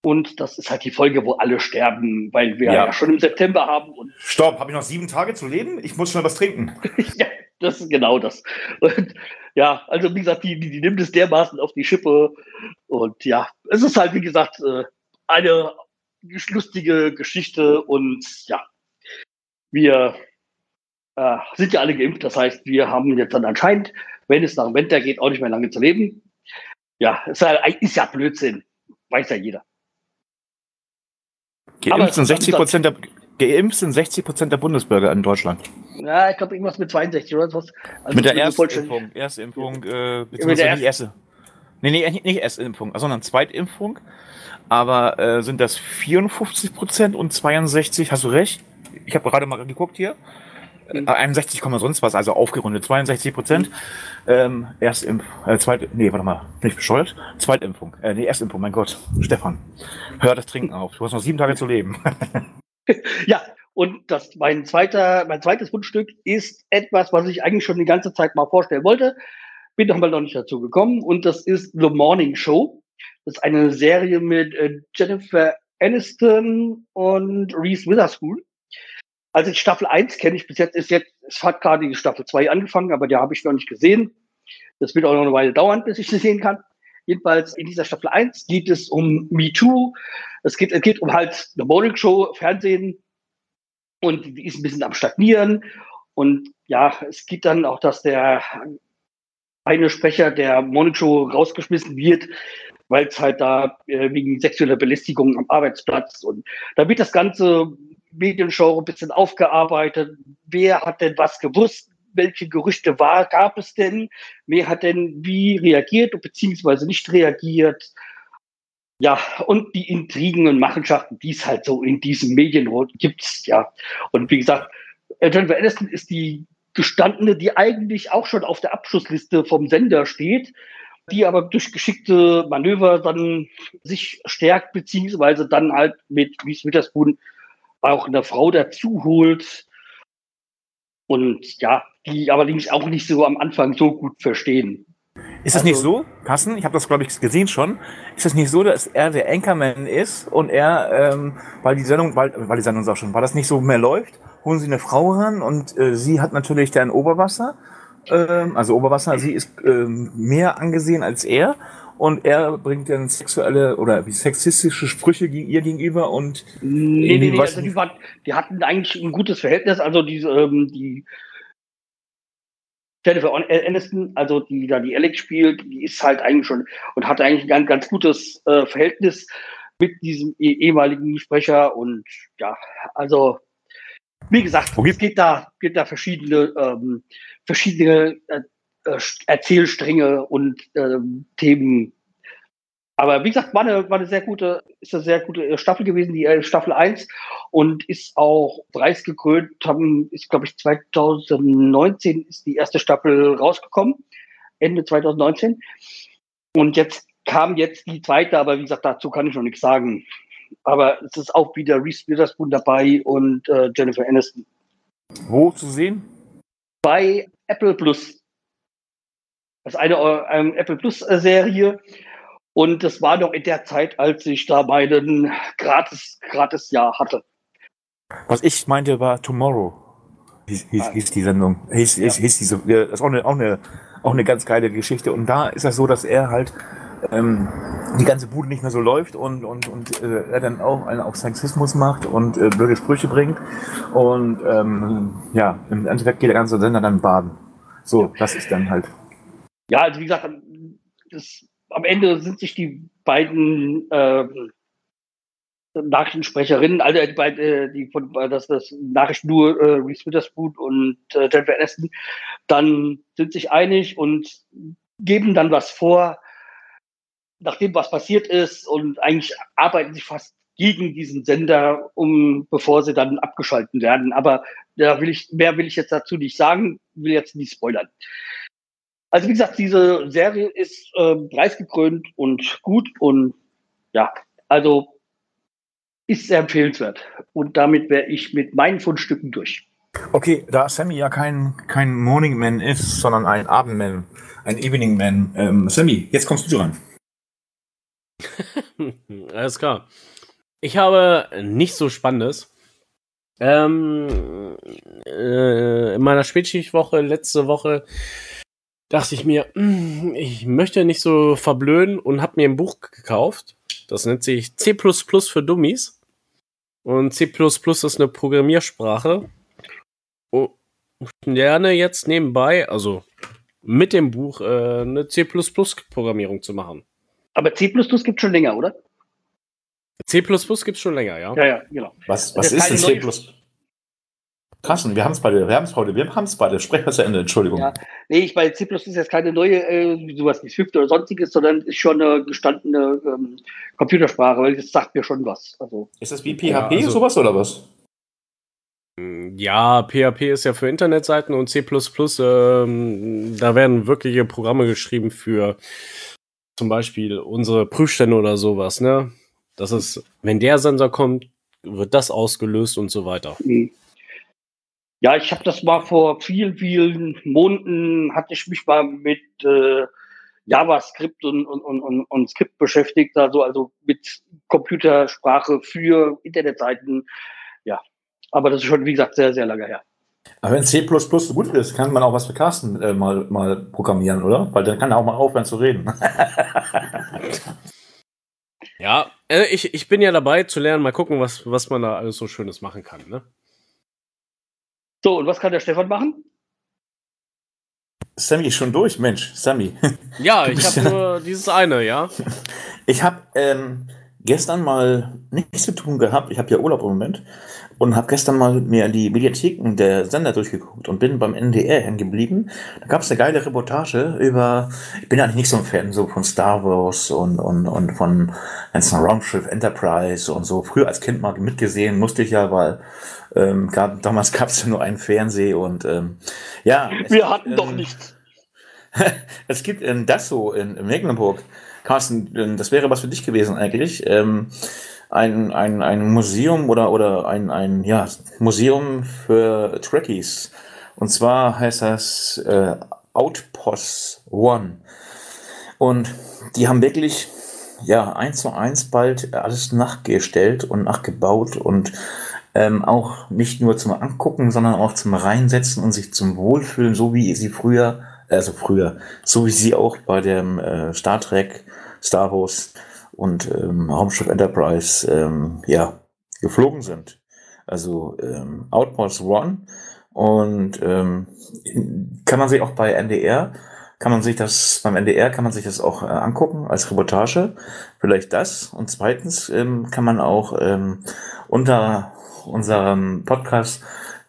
Und das ist halt die Folge, wo alle sterben, weil wir ja, ja schon im September haben. Und Stopp, habe ich noch sieben Tage zu leben? Ich muss schon was trinken. ja, das ist genau das. Und ja, also wie gesagt, die, die, die nimmt es dermaßen auf die Schippe. Und ja, es ist halt, wie gesagt, äh, eine lustige Geschichte und ja, wir äh, sind ja alle geimpft. Das heißt, wir haben jetzt dann anscheinend, wenn es nach dem Winter geht, auch nicht mehr lange zu leben. Ja, ist ja, ist ja Blödsinn. Weiß ja jeder. Geimpft sind 60 Prozent der, geimpft sind 60 Prozent der Bundesbürger in Deutschland. Ja, ich glaube irgendwas mit 62 oder was. Also mit der Erstimpfung. Erstimpfung, äh, beziehungsweise nicht Erste. Nee, nee, nicht Erstimpfung, sondern Zweitimpfung. Aber äh, sind das 54 Prozent und 62, hast du recht? Ich habe gerade mal geguckt hier. Mhm. 61, sonst was, also aufgerundet, 62 Prozent. Mhm. Ähm, Erstimpf, äh, zweit, nee, warte mal, bin ich bescheuert? Zweitimpfung, äh, nee, Erstimpfung, mein Gott. Stefan, hör das Trinken auf. Du hast noch sieben Tage zu leben. ja, und das, mein zweiter, mein zweites Fundstück ist etwas, was ich eigentlich schon die ganze Zeit mal vorstellen wollte. Bin noch mal noch nicht dazu gekommen. Und das ist The Morning Show. Das ist eine Serie mit äh, Jennifer Aniston und Reese Witherspoon. Also Staffel 1 kenne ich bis jetzt, ist jetzt, es hat gerade die Staffel 2 angefangen, aber die habe ich noch nicht gesehen. Das wird auch noch eine Weile dauern, bis ich sie sehen kann. Jedenfalls in dieser Staffel 1 geht es um Me Too. Es geht, es geht um halt eine Morning Show, Fernsehen. Und die ist ein bisschen am Stagnieren. Und ja, es geht dann auch, dass der eine Sprecher der Show rausgeschmissen wird, weil es halt da äh, wegen sexueller Belästigung am Arbeitsplatz und da wird das ganze Mediengenre ein bisschen aufgearbeitet. Wer hat denn was gewusst? Welche Gerüchte war, gab es denn? Wer hat denn wie reagiert beziehungsweise nicht reagiert? Ja, und die Intrigen und Machenschaften, die es halt so in diesem Medienrot gibt, ja. Und wie gesagt, Jennifer Aniston ist die gestandene, die eigentlich auch schon auf der Abschlussliste vom Sender steht, die aber durch geschickte Manöver dann sich stärkt, beziehungsweise dann halt mit Reese Witherspoon auch eine Frau dazu holt. Und ja, die allerdings auch nicht so am Anfang so gut verstehen. Ist das also, nicht so, Carsten? Ich habe das, glaube ich, gesehen schon. Ist das nicht so, dass er der Anchorman ist und er, ähm, weil die Sendung, weil, weil die Sendung auch schon, weil das nicht so mehr läuft, holen sie eine Frau ran und äh, sie hat natürlich dann Oberwasser. Ähm, also Oberwasser, sie ist ähm, mehr angesehen als er und er bringt dann sexuelle oder sexistische Sprüche gegen ihr gegenüber und nee, nee, nee, also die, war, die, hatten eigentlich ein gutes Verhältnis, also die, ähm, die Jennifer Aniston, also die da die Alex spielt, die ist halt eigentlich schon und hat eigentlich ein ganz, ganz gutes äh, Verhältnis mit diesem eh, ehemaligen Sprecher und ja, also wie gesagt, okay. es geht da, geht da verschiedene, ähm, verschiedene äh, äh, Erzählstränge und ähm, Themen. Aber wie gesagt, war eine, war eine sehr gute, ist eine sehr gute Staffel gewesen, die äh, Staffel 1 und ist auch preisgekrönt, haben, ist glaube ich 2019 ist die erste Staffel rausgekommen, Ende 2019. Und jetzt kam jetzt die zweite, aber wie gesagt, dazu kann ich noch nichts sagen. Aber es ist auch wieder Reese Witherspoon dabei und äh, Jennifer Aniston. Wo zu sehen? Bei Apple Plus. Das ist eine ähm, Apple Plus äh, Serie. Und das war noch in der Zeit, als ich da meinen gratis, gratis Jahr hatte. Was ich meinte, war Tomorrow. Hieß, hieß, ah. hieß die Sendung. Hieß, hieß, hieß diese, das ist auch eine, auch, eine, auch eine ganz geile Geschichte. Und da ist das so, dass er halt ähm, die ganze Bude nicht mehr so läuft und, und, und äh, er dann auch einen auf Sexismus macht und äh, blöde Sprüche bringt. Und ähm, ja, im Endeffekt geht der ganze Sender dann baden. So, das ist dann halt ja, also wie gesagt, das, am Ende sind sich die beiden äh, Nachrichtensprecherinnen, also die, beiden, äh, die von das, das Nachrichten nur äh, Reese Witherspoon und äh, Jennifer Aniston, dann sind sich einig und geben dann was vor, nachdem was passiert ist und eigentlich arbeiten sie fast gegen diesen Sender, um bevor sie dann abgeschalten werden. Aber da will ich, mehr will ich jetzt dazu nicht sagen, will jetzt nicht spoilern. Also wie gesagt, diese Serie ist äh, preisgekrönt und gut und ja, also ist sehr empfehlenswert. Und damit wäre ich mit meinen Fundstücken durch. Okay, da Sammy ja kein, kein Morning Man ist, sondern ein Abendman, ein Evening Man. Ähm, Sammy, jetzt kommst du dran. Alles klar. Ich habe nichts so Spannendes. Ähm, äh, in meiner Spätschichtwoche letzte Woche dachte ich mir, hm, ich möchte nicht so verblöden und habe mir ein Buch gekauft. Das nennt sich C für Dummies. Und C ist eine Programmiersprache. lerne jetzt nebenbei, also mit dem Buch, äh, eine C++-Programmierung zu machen. Aber C gibt schon länger, oder? C gibt schon länger, ja. Ja, ja, genau. Was, was Das ist denn keine C++? Carsten, wir haben es beide, wir haben es heute, wir haben es beide. Sprech mal zu Ende, Entschuldigung. Ja. Nee, ich meine, C ist jetzt keine neue, äh, sowas wie Swift oder sonstiges, sondern ist schon eine gestandene ähm, Computersprache, weil das sagt mir schon was. Also, Ist das wie PHP, Ja, also- sowas oder was? Ja, PHP ist ja für Internetseiten und C++, ähm, da werden wirkliche Programme geschrieben für zum Beispiel unsere Prüfstände oder sowas, ne? Das ist, wenn der Sensor kommt, wird das ausgelöst und so weiter. mh. Ja, ich habe das mal vor vielen, vielen Monaten, hatte ich mich mal mit äh, JavaScript und, und, und, und, und Skript beschäftigt, also, also mit Computersprache für Internetseiten. Ja, aber das ist schon, wie gesagt, sehr, sehr lange her. Aber wenn C so gut ist, kann man auch was für Carsten äh, mal, mal programmieren, oder? Weil dann kann er auch mal aufhören zu reden. Ja, äh, ich, ich bin ja dabei zu lernen, mal gucken, was, was man da alles so Schönes machen kann, ne? So, und was kann der Stefan machen? Sammy ist schon durch, Mensch, Sammy. Ja, ich habe ja- nur dieses eine, ja. Ich habe ähm, gestern mal nichts zu tun gehabt. Ich habe ja Urlaub im Moment und habe gestern mal mir die Mediatheken der Sender durchgeguckt und bin beim NDR hängen geblieben. Da gab es eine geile Reportage über. Ich bin eigentlich nicht so ein Fan so von Star Wars und und und von ganzen Raumschiff Enterprise und so. Früher als Kind mal mitgesehen musste ich ja, weil ähm, gab, damals gab es ja nur einen Fernseh und ähm, ja. Wir gibt, hatten doch ähm, nichts. es gibt in Dasso in, in Mecklenburg, Carsten, das wäre was für dich gewesen eigentlich, ähm, ein, ein, ein Museum oder, oder ein, ein ja, Museum für Trekkies. Und zwar heißt das äh, Outpost One. Und die haben wirklich ja eins zu eins bald alles nachgestellt und nachgebaut und ähm, auch nicht nur zum Angucken, sondern auch zum Reinsetzen und sich zum Wohlfühlen, so wie sie früher, also früher, so wie sie auch bei dem äh, Star Trek, Star Wars und ähm, Raumschiff Enterprise ähm, ja, geflogen sind. Also ähm, Outpost One und ähm, kann man sich auch bei NDR kann man sich das beim NDR kann man sich das auch äh, angucken als Reportage vielleicht das und zweitens ähm, kann man auch ähm, unter unserem Podcast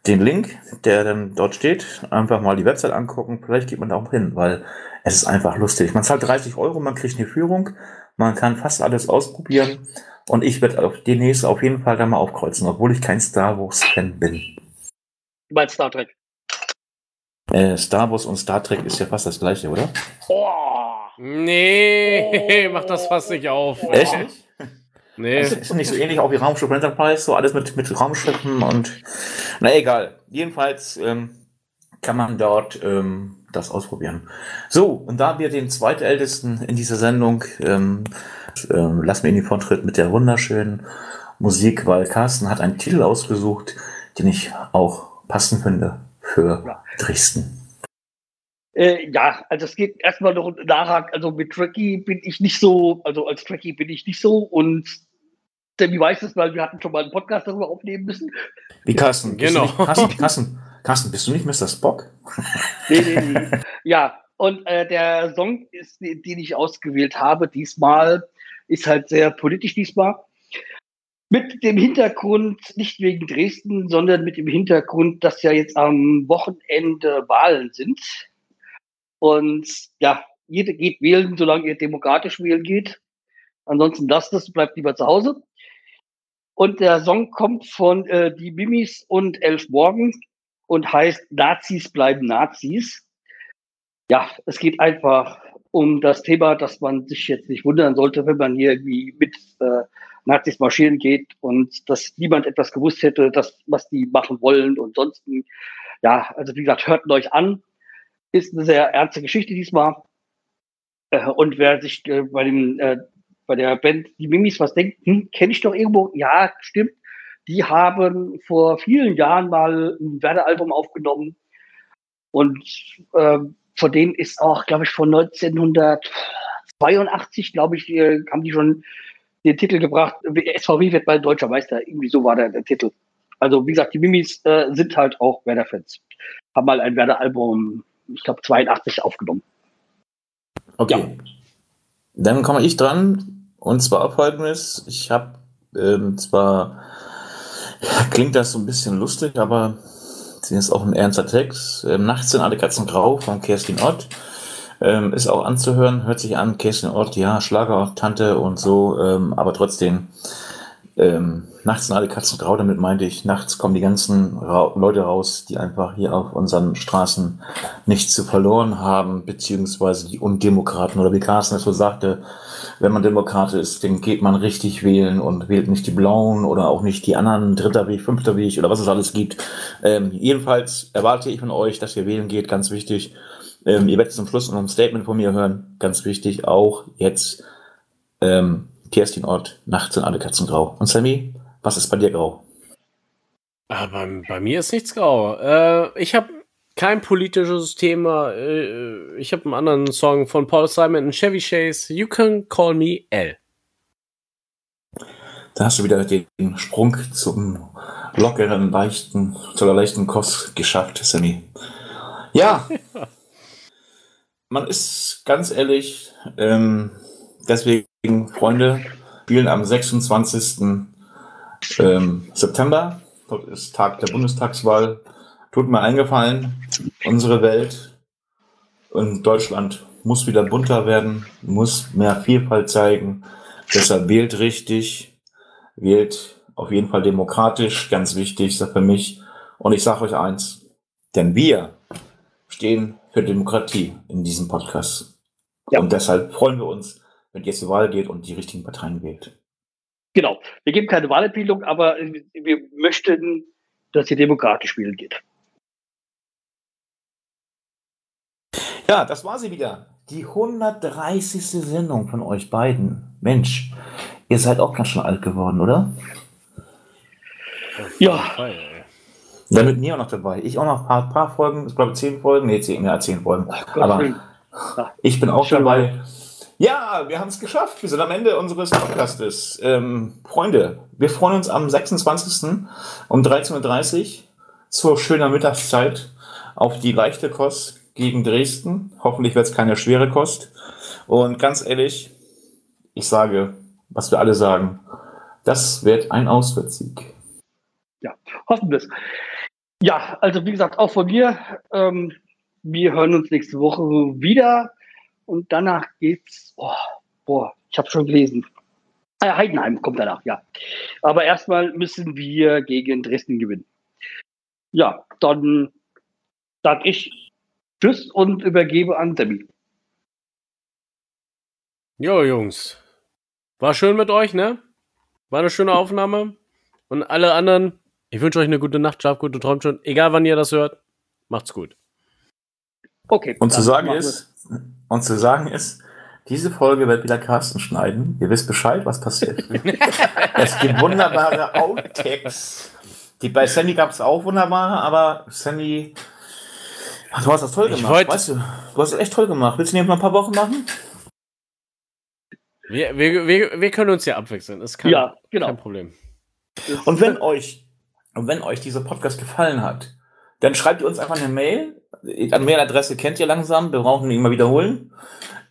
den Link, der dann dort steht, einfach mal die Website angucken. Vielleicht geht man da auch hin, weil es ist einfach lustig. Man zahlt 30 Euro, man kriegt eine Führung, man kann fast alles ausprobieren und ich werde auf demnächst auf jeden Fall da mal aufkreuzen, obwohl ich kein Star Wars Fan bin. Bei Star Trek. Äh, Star Wars und Star Trek ist ja fast das gleiche, oder? Oh, Nee, mach das fast nicht auf. Echt? Nee. Ist, ist nicht so ähnlich auch wie Raumschiff Enterprise, so alles mit, mit Raumschiffen und na egal. Jedenfalls ähm, kann man dort ähm, das ausprobieren. So, und da wir den zweitältesten in dieser Sendung ähm, ähm, lassen wir ihn den Vortritt mit der wunderschönen Musik, weil Carsten hat einen Titel ausgesucht, den ich auch passend finde für Ja. Dresden. Äh, ja, also es geht erstmal noch nachher, also mit Trekkie bin ich nicht so, also als Trekkie bin ich nicht so und Sammy weiß es, weil wir hatten schon mal einen Podcast darüber aufnehmen müssen. Wie Carsten? bist Genau. Du nicht, Carsten, Carsten, Carsten, bist du nicht Mr. Spock? Nee, nee, nee. ja, und äh, der Song, ist, den ich ausgewählt habe, diesmal, ist halt sehr politisch diesmal. Mit dem Hintergrund, nicht wegen Dresden, sondern mit dem Hintergrund, dass ja jetzt am Wochenende Wahlen sind. Und ja, jeder geht wählen, solange ihr demokratisch wählen geht. Ansonsten lasst es, bleibt lieber zu Hause. Und der Song kommt von äh, die Mimis und Elf Morgen und heißt Nazis bleiben Nazis. Ja, es geht einfach um das Thema, dass man sich jetzt nicht wundern sollte, wenn man hier irgendwie mit äh, Nazis marschieren geht und dass niemand etwas gewusst hätte, dass, was die machen wollen und sonst. Ja, also wie gesagt, hört euch an. Ist eine sehr ernste Geschichte diesmal. Äh, und wer sich äh, bei dem äh, bei der Band Die Mimis was denkt, hm, kenne ich doch irgendwo. Ja, stimmt. Die haben vor vielen Jahren mal ein Werder-Album aufgenommen. Und äh, von denen ist auch, glaube ich, von 1982, glaube ich, äh, haben die schon den Titel gebracht. SVW wird bald deutscher Meister. Irgendwie so war der, der Titel. Also, wie gesagt, die Mimis äh, sind halt auch Werder-Fans. Haben mal ein Werder-Album, ich glaube 82 aufgenommen. Okay. Dann komme ich dran. Und zwar folgendes. Ich habe ähm, zwar, klingt das so ein bisschen lustig, aber es ist auch ein ernster Text. Ähm, Nachts sind alle Katzen grau von Kerstin Ott. Ähm, ist auch anzuhören, hört sich an, Kerstin Ott, ja, Schlager, Tante und so, ähm, aber trotzdem, ähm, nachts sind alle Katzen grau, damit meinte ich, nachts kommen die ganzen Ra Leute raus, die einfach hier auf unseren Straßen nichts zu verloren haben, beziehungsweise die Undemokraten oder wie Carsten es so sagte, wenn man Demokrat ist, dann geht man richtig wählen und wählt nicht die Blauen oder auch nicht die anderen, dritter Weg, fünfter Weg oder was es alles gibt. Ähm, jedenfalls erwarte ich von euch, dass ihr wählen geht, ganz wichtig. Ähm, ihr werdet zum Schluss noch ein Statement von mir hören, ganz wichtig, auch jetzt ähm, Kerstin Ort, nachts sind alle Katzen grau. Und Sammy, was ist bei dir grau? Ah, bei, bei mir ist nichts grau. Äh, ich habe kein politisches Thema. Äh, ich habe einen anderen Song von Paul Simon und Chevy Chase. You can call me L. Da hast du wieder den Sprung zum lockeren, leichten, zu der leichten Kost geschafft, Sammy. Ja, man ist ganz ehrlich, ähm, deswegen, Freunde, spielen am 26. Ähm, September. Dort ist Tag der Bundestagswahl. Tut mir eingefallen, unsere Welt und Deutschland muss wieder bunter werden, muss mehr Vielfalt zeigen. Deshalb wählt richtig, wählt auf jeden Fall demokratisch, ganz wichtig, ist für mich. Und ich sage euch eins, denn wir stehen für Demokratie in diesem Podcast. Ja. Und deshalb freuen wir uns, wenn ihr zur Wahl geht und die richtigen Parteien wählt. Genau. Wir geben keine Wahlempfehlung, aber wir möchten, dass ihr demokratisch spielen geht. Ja, das war sie wieder. Die 130. Sendung von euch beiden. Mensch, ihr seid auch ganz schön alt geworden, oder? Ja. Ja, mit mir auch noch dabei. Ich auch noch ein paar, paar Folgen, ich glaube zehn Folgen, nee, zehn, mehr als zehn Folgen. Aber ich bin auch dabei. Ja, wir haben es geschafft. Wir sind am Ende unseres Podcastes. Ähm, Freunde, wir freuen uns am 26. um 13.30 Uhr zur schöner Mittagszeit auf die leichte Kost gegen Dresden. Hoffentlich wird es keine schwere Kost. Und ganz ehrlich, ich sage, was wir alle sagen, das wird ein Auswärtssieg. Ja, hoffen wir es. Ja, also wie gesagt, auch von mir. Ähm, wir hören uns nächste Woche wieder und danach geht's. Oh, boah, ich habe schon gelesen. Ah, Heidenheim kommt danach, ja. Aber erstmal müssen wir gegen Dresden gewinnen. Ja, dann sag ich Tschüss und übergebe an Demi. Jo, Jungs. War schön mit euch, ne? War eine schöne Aufnahme. Und alle anderen, ich wünsche euch eine gute Nacht, schlaf gute Träumt schon. Egal wann ihr das hört, macht's gut. Okay. Und zu sagen ist, und zu sagen ist, diese Folge wird wieder Carsten schneiden. Ihr wisst Bescheid, was passiert. es gibt wunderbare Outtakes. Die bei Sandy gab es auch wunderbare, aber Sandy, du hast das toll gemacht. Wollt, weißt du, du hast es echt toll gemacht. Willst du nicht mal ein paar Wochen machen? Wir, wir, wir, wir können uns ja abwechseln. Das ist kein, ja, genau. kein Problem. Und wenn euch und wenn euch dieser Podcast gefallen hat, dann schreibt ihr uns einfach eine Mail. An Mailadresse kennt ihr langsam, wir brauchen die immer wiederholen.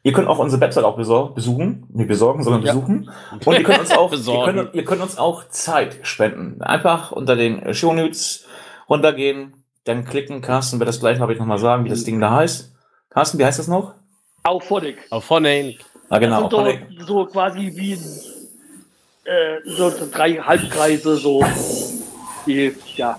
Ihr könnt auch unsere Website auch besuchen, nicht besorgen, sondern ja. besuchen. Und ihr könnt uns auch, ihr könnt, ihr könnt uns auch Zeit spenden. Einfach unter den Show Notes runtergehen, dann klicken. Carsten wird das gleich, habe ich nochmal sagen, wie das Ding da heißt. Carsten, wie heißt das noch? Auphonic. Auphonic. Ah, genau. Das sind so, so quasi wie äh, so drei Halbkreise, so die, ja.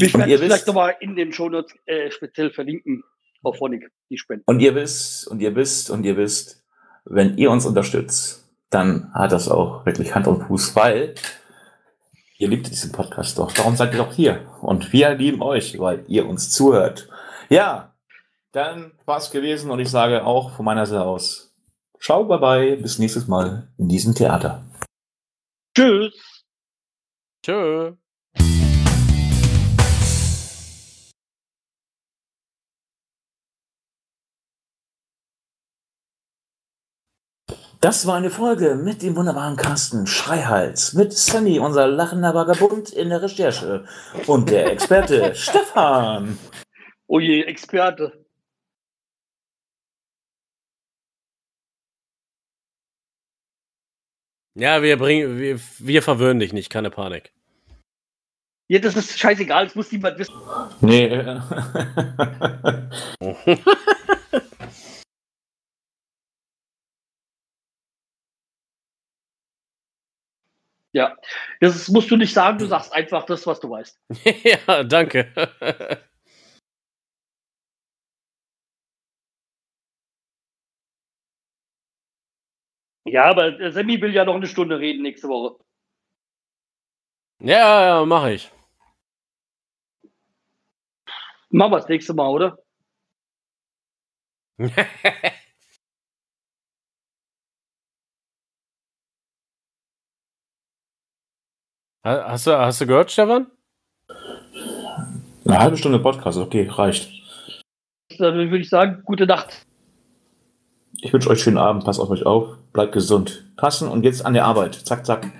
Ich werde es vielleicht nochmal in den Shownotes äh, speziell verlinken auf Honig, die Spenden. Und ihr wisst, und ihr wisst, und ihr wisst, wenn ihr uns unterstützt, dann hat das auch wirklich Hand und Fuß, weil ihr liebt diesen Podcast doch. Darum seid ihr doch hier. Und wir lieben euch, weil ihr uns zuhört. Ja, dann war es gewesen und ich sage auch von meiner Seite aus, ciao, bye bye, bis nächstes Mal in diesem Theater. Tschüss. Tschö. Das war eine Folge mit dem wunderbaren Carsten Schreihals, mit Sammy, unser lachender Vagabund in der Recherche und der Experte Stefan. Oh je, Experte. Ja, wir bringen, wir, wir verwöhnen dich nicht, keine Panik. Ja, das ist scheißegal, das muss niemand wissen. Nee. Ja, das musst du nicht sagen, du sagst einfach das, was du weißt. ja, danke. Ja, aber der Sammy will ja noch eine Stunde reden nächste Woche. ja, ja, mache ich. Machen wir das nächste Mal, oder? Hast du, hast du gehört, Stefan? Eine halbe Stunde Podcast, okay, reicht. Dann würde ich sagen, gute Nacht. Ich wünsche euch schönen Abend, passt auf euch auf, bleibt gesund. Tassen und jetzt an der Arbeit. Zack, zack.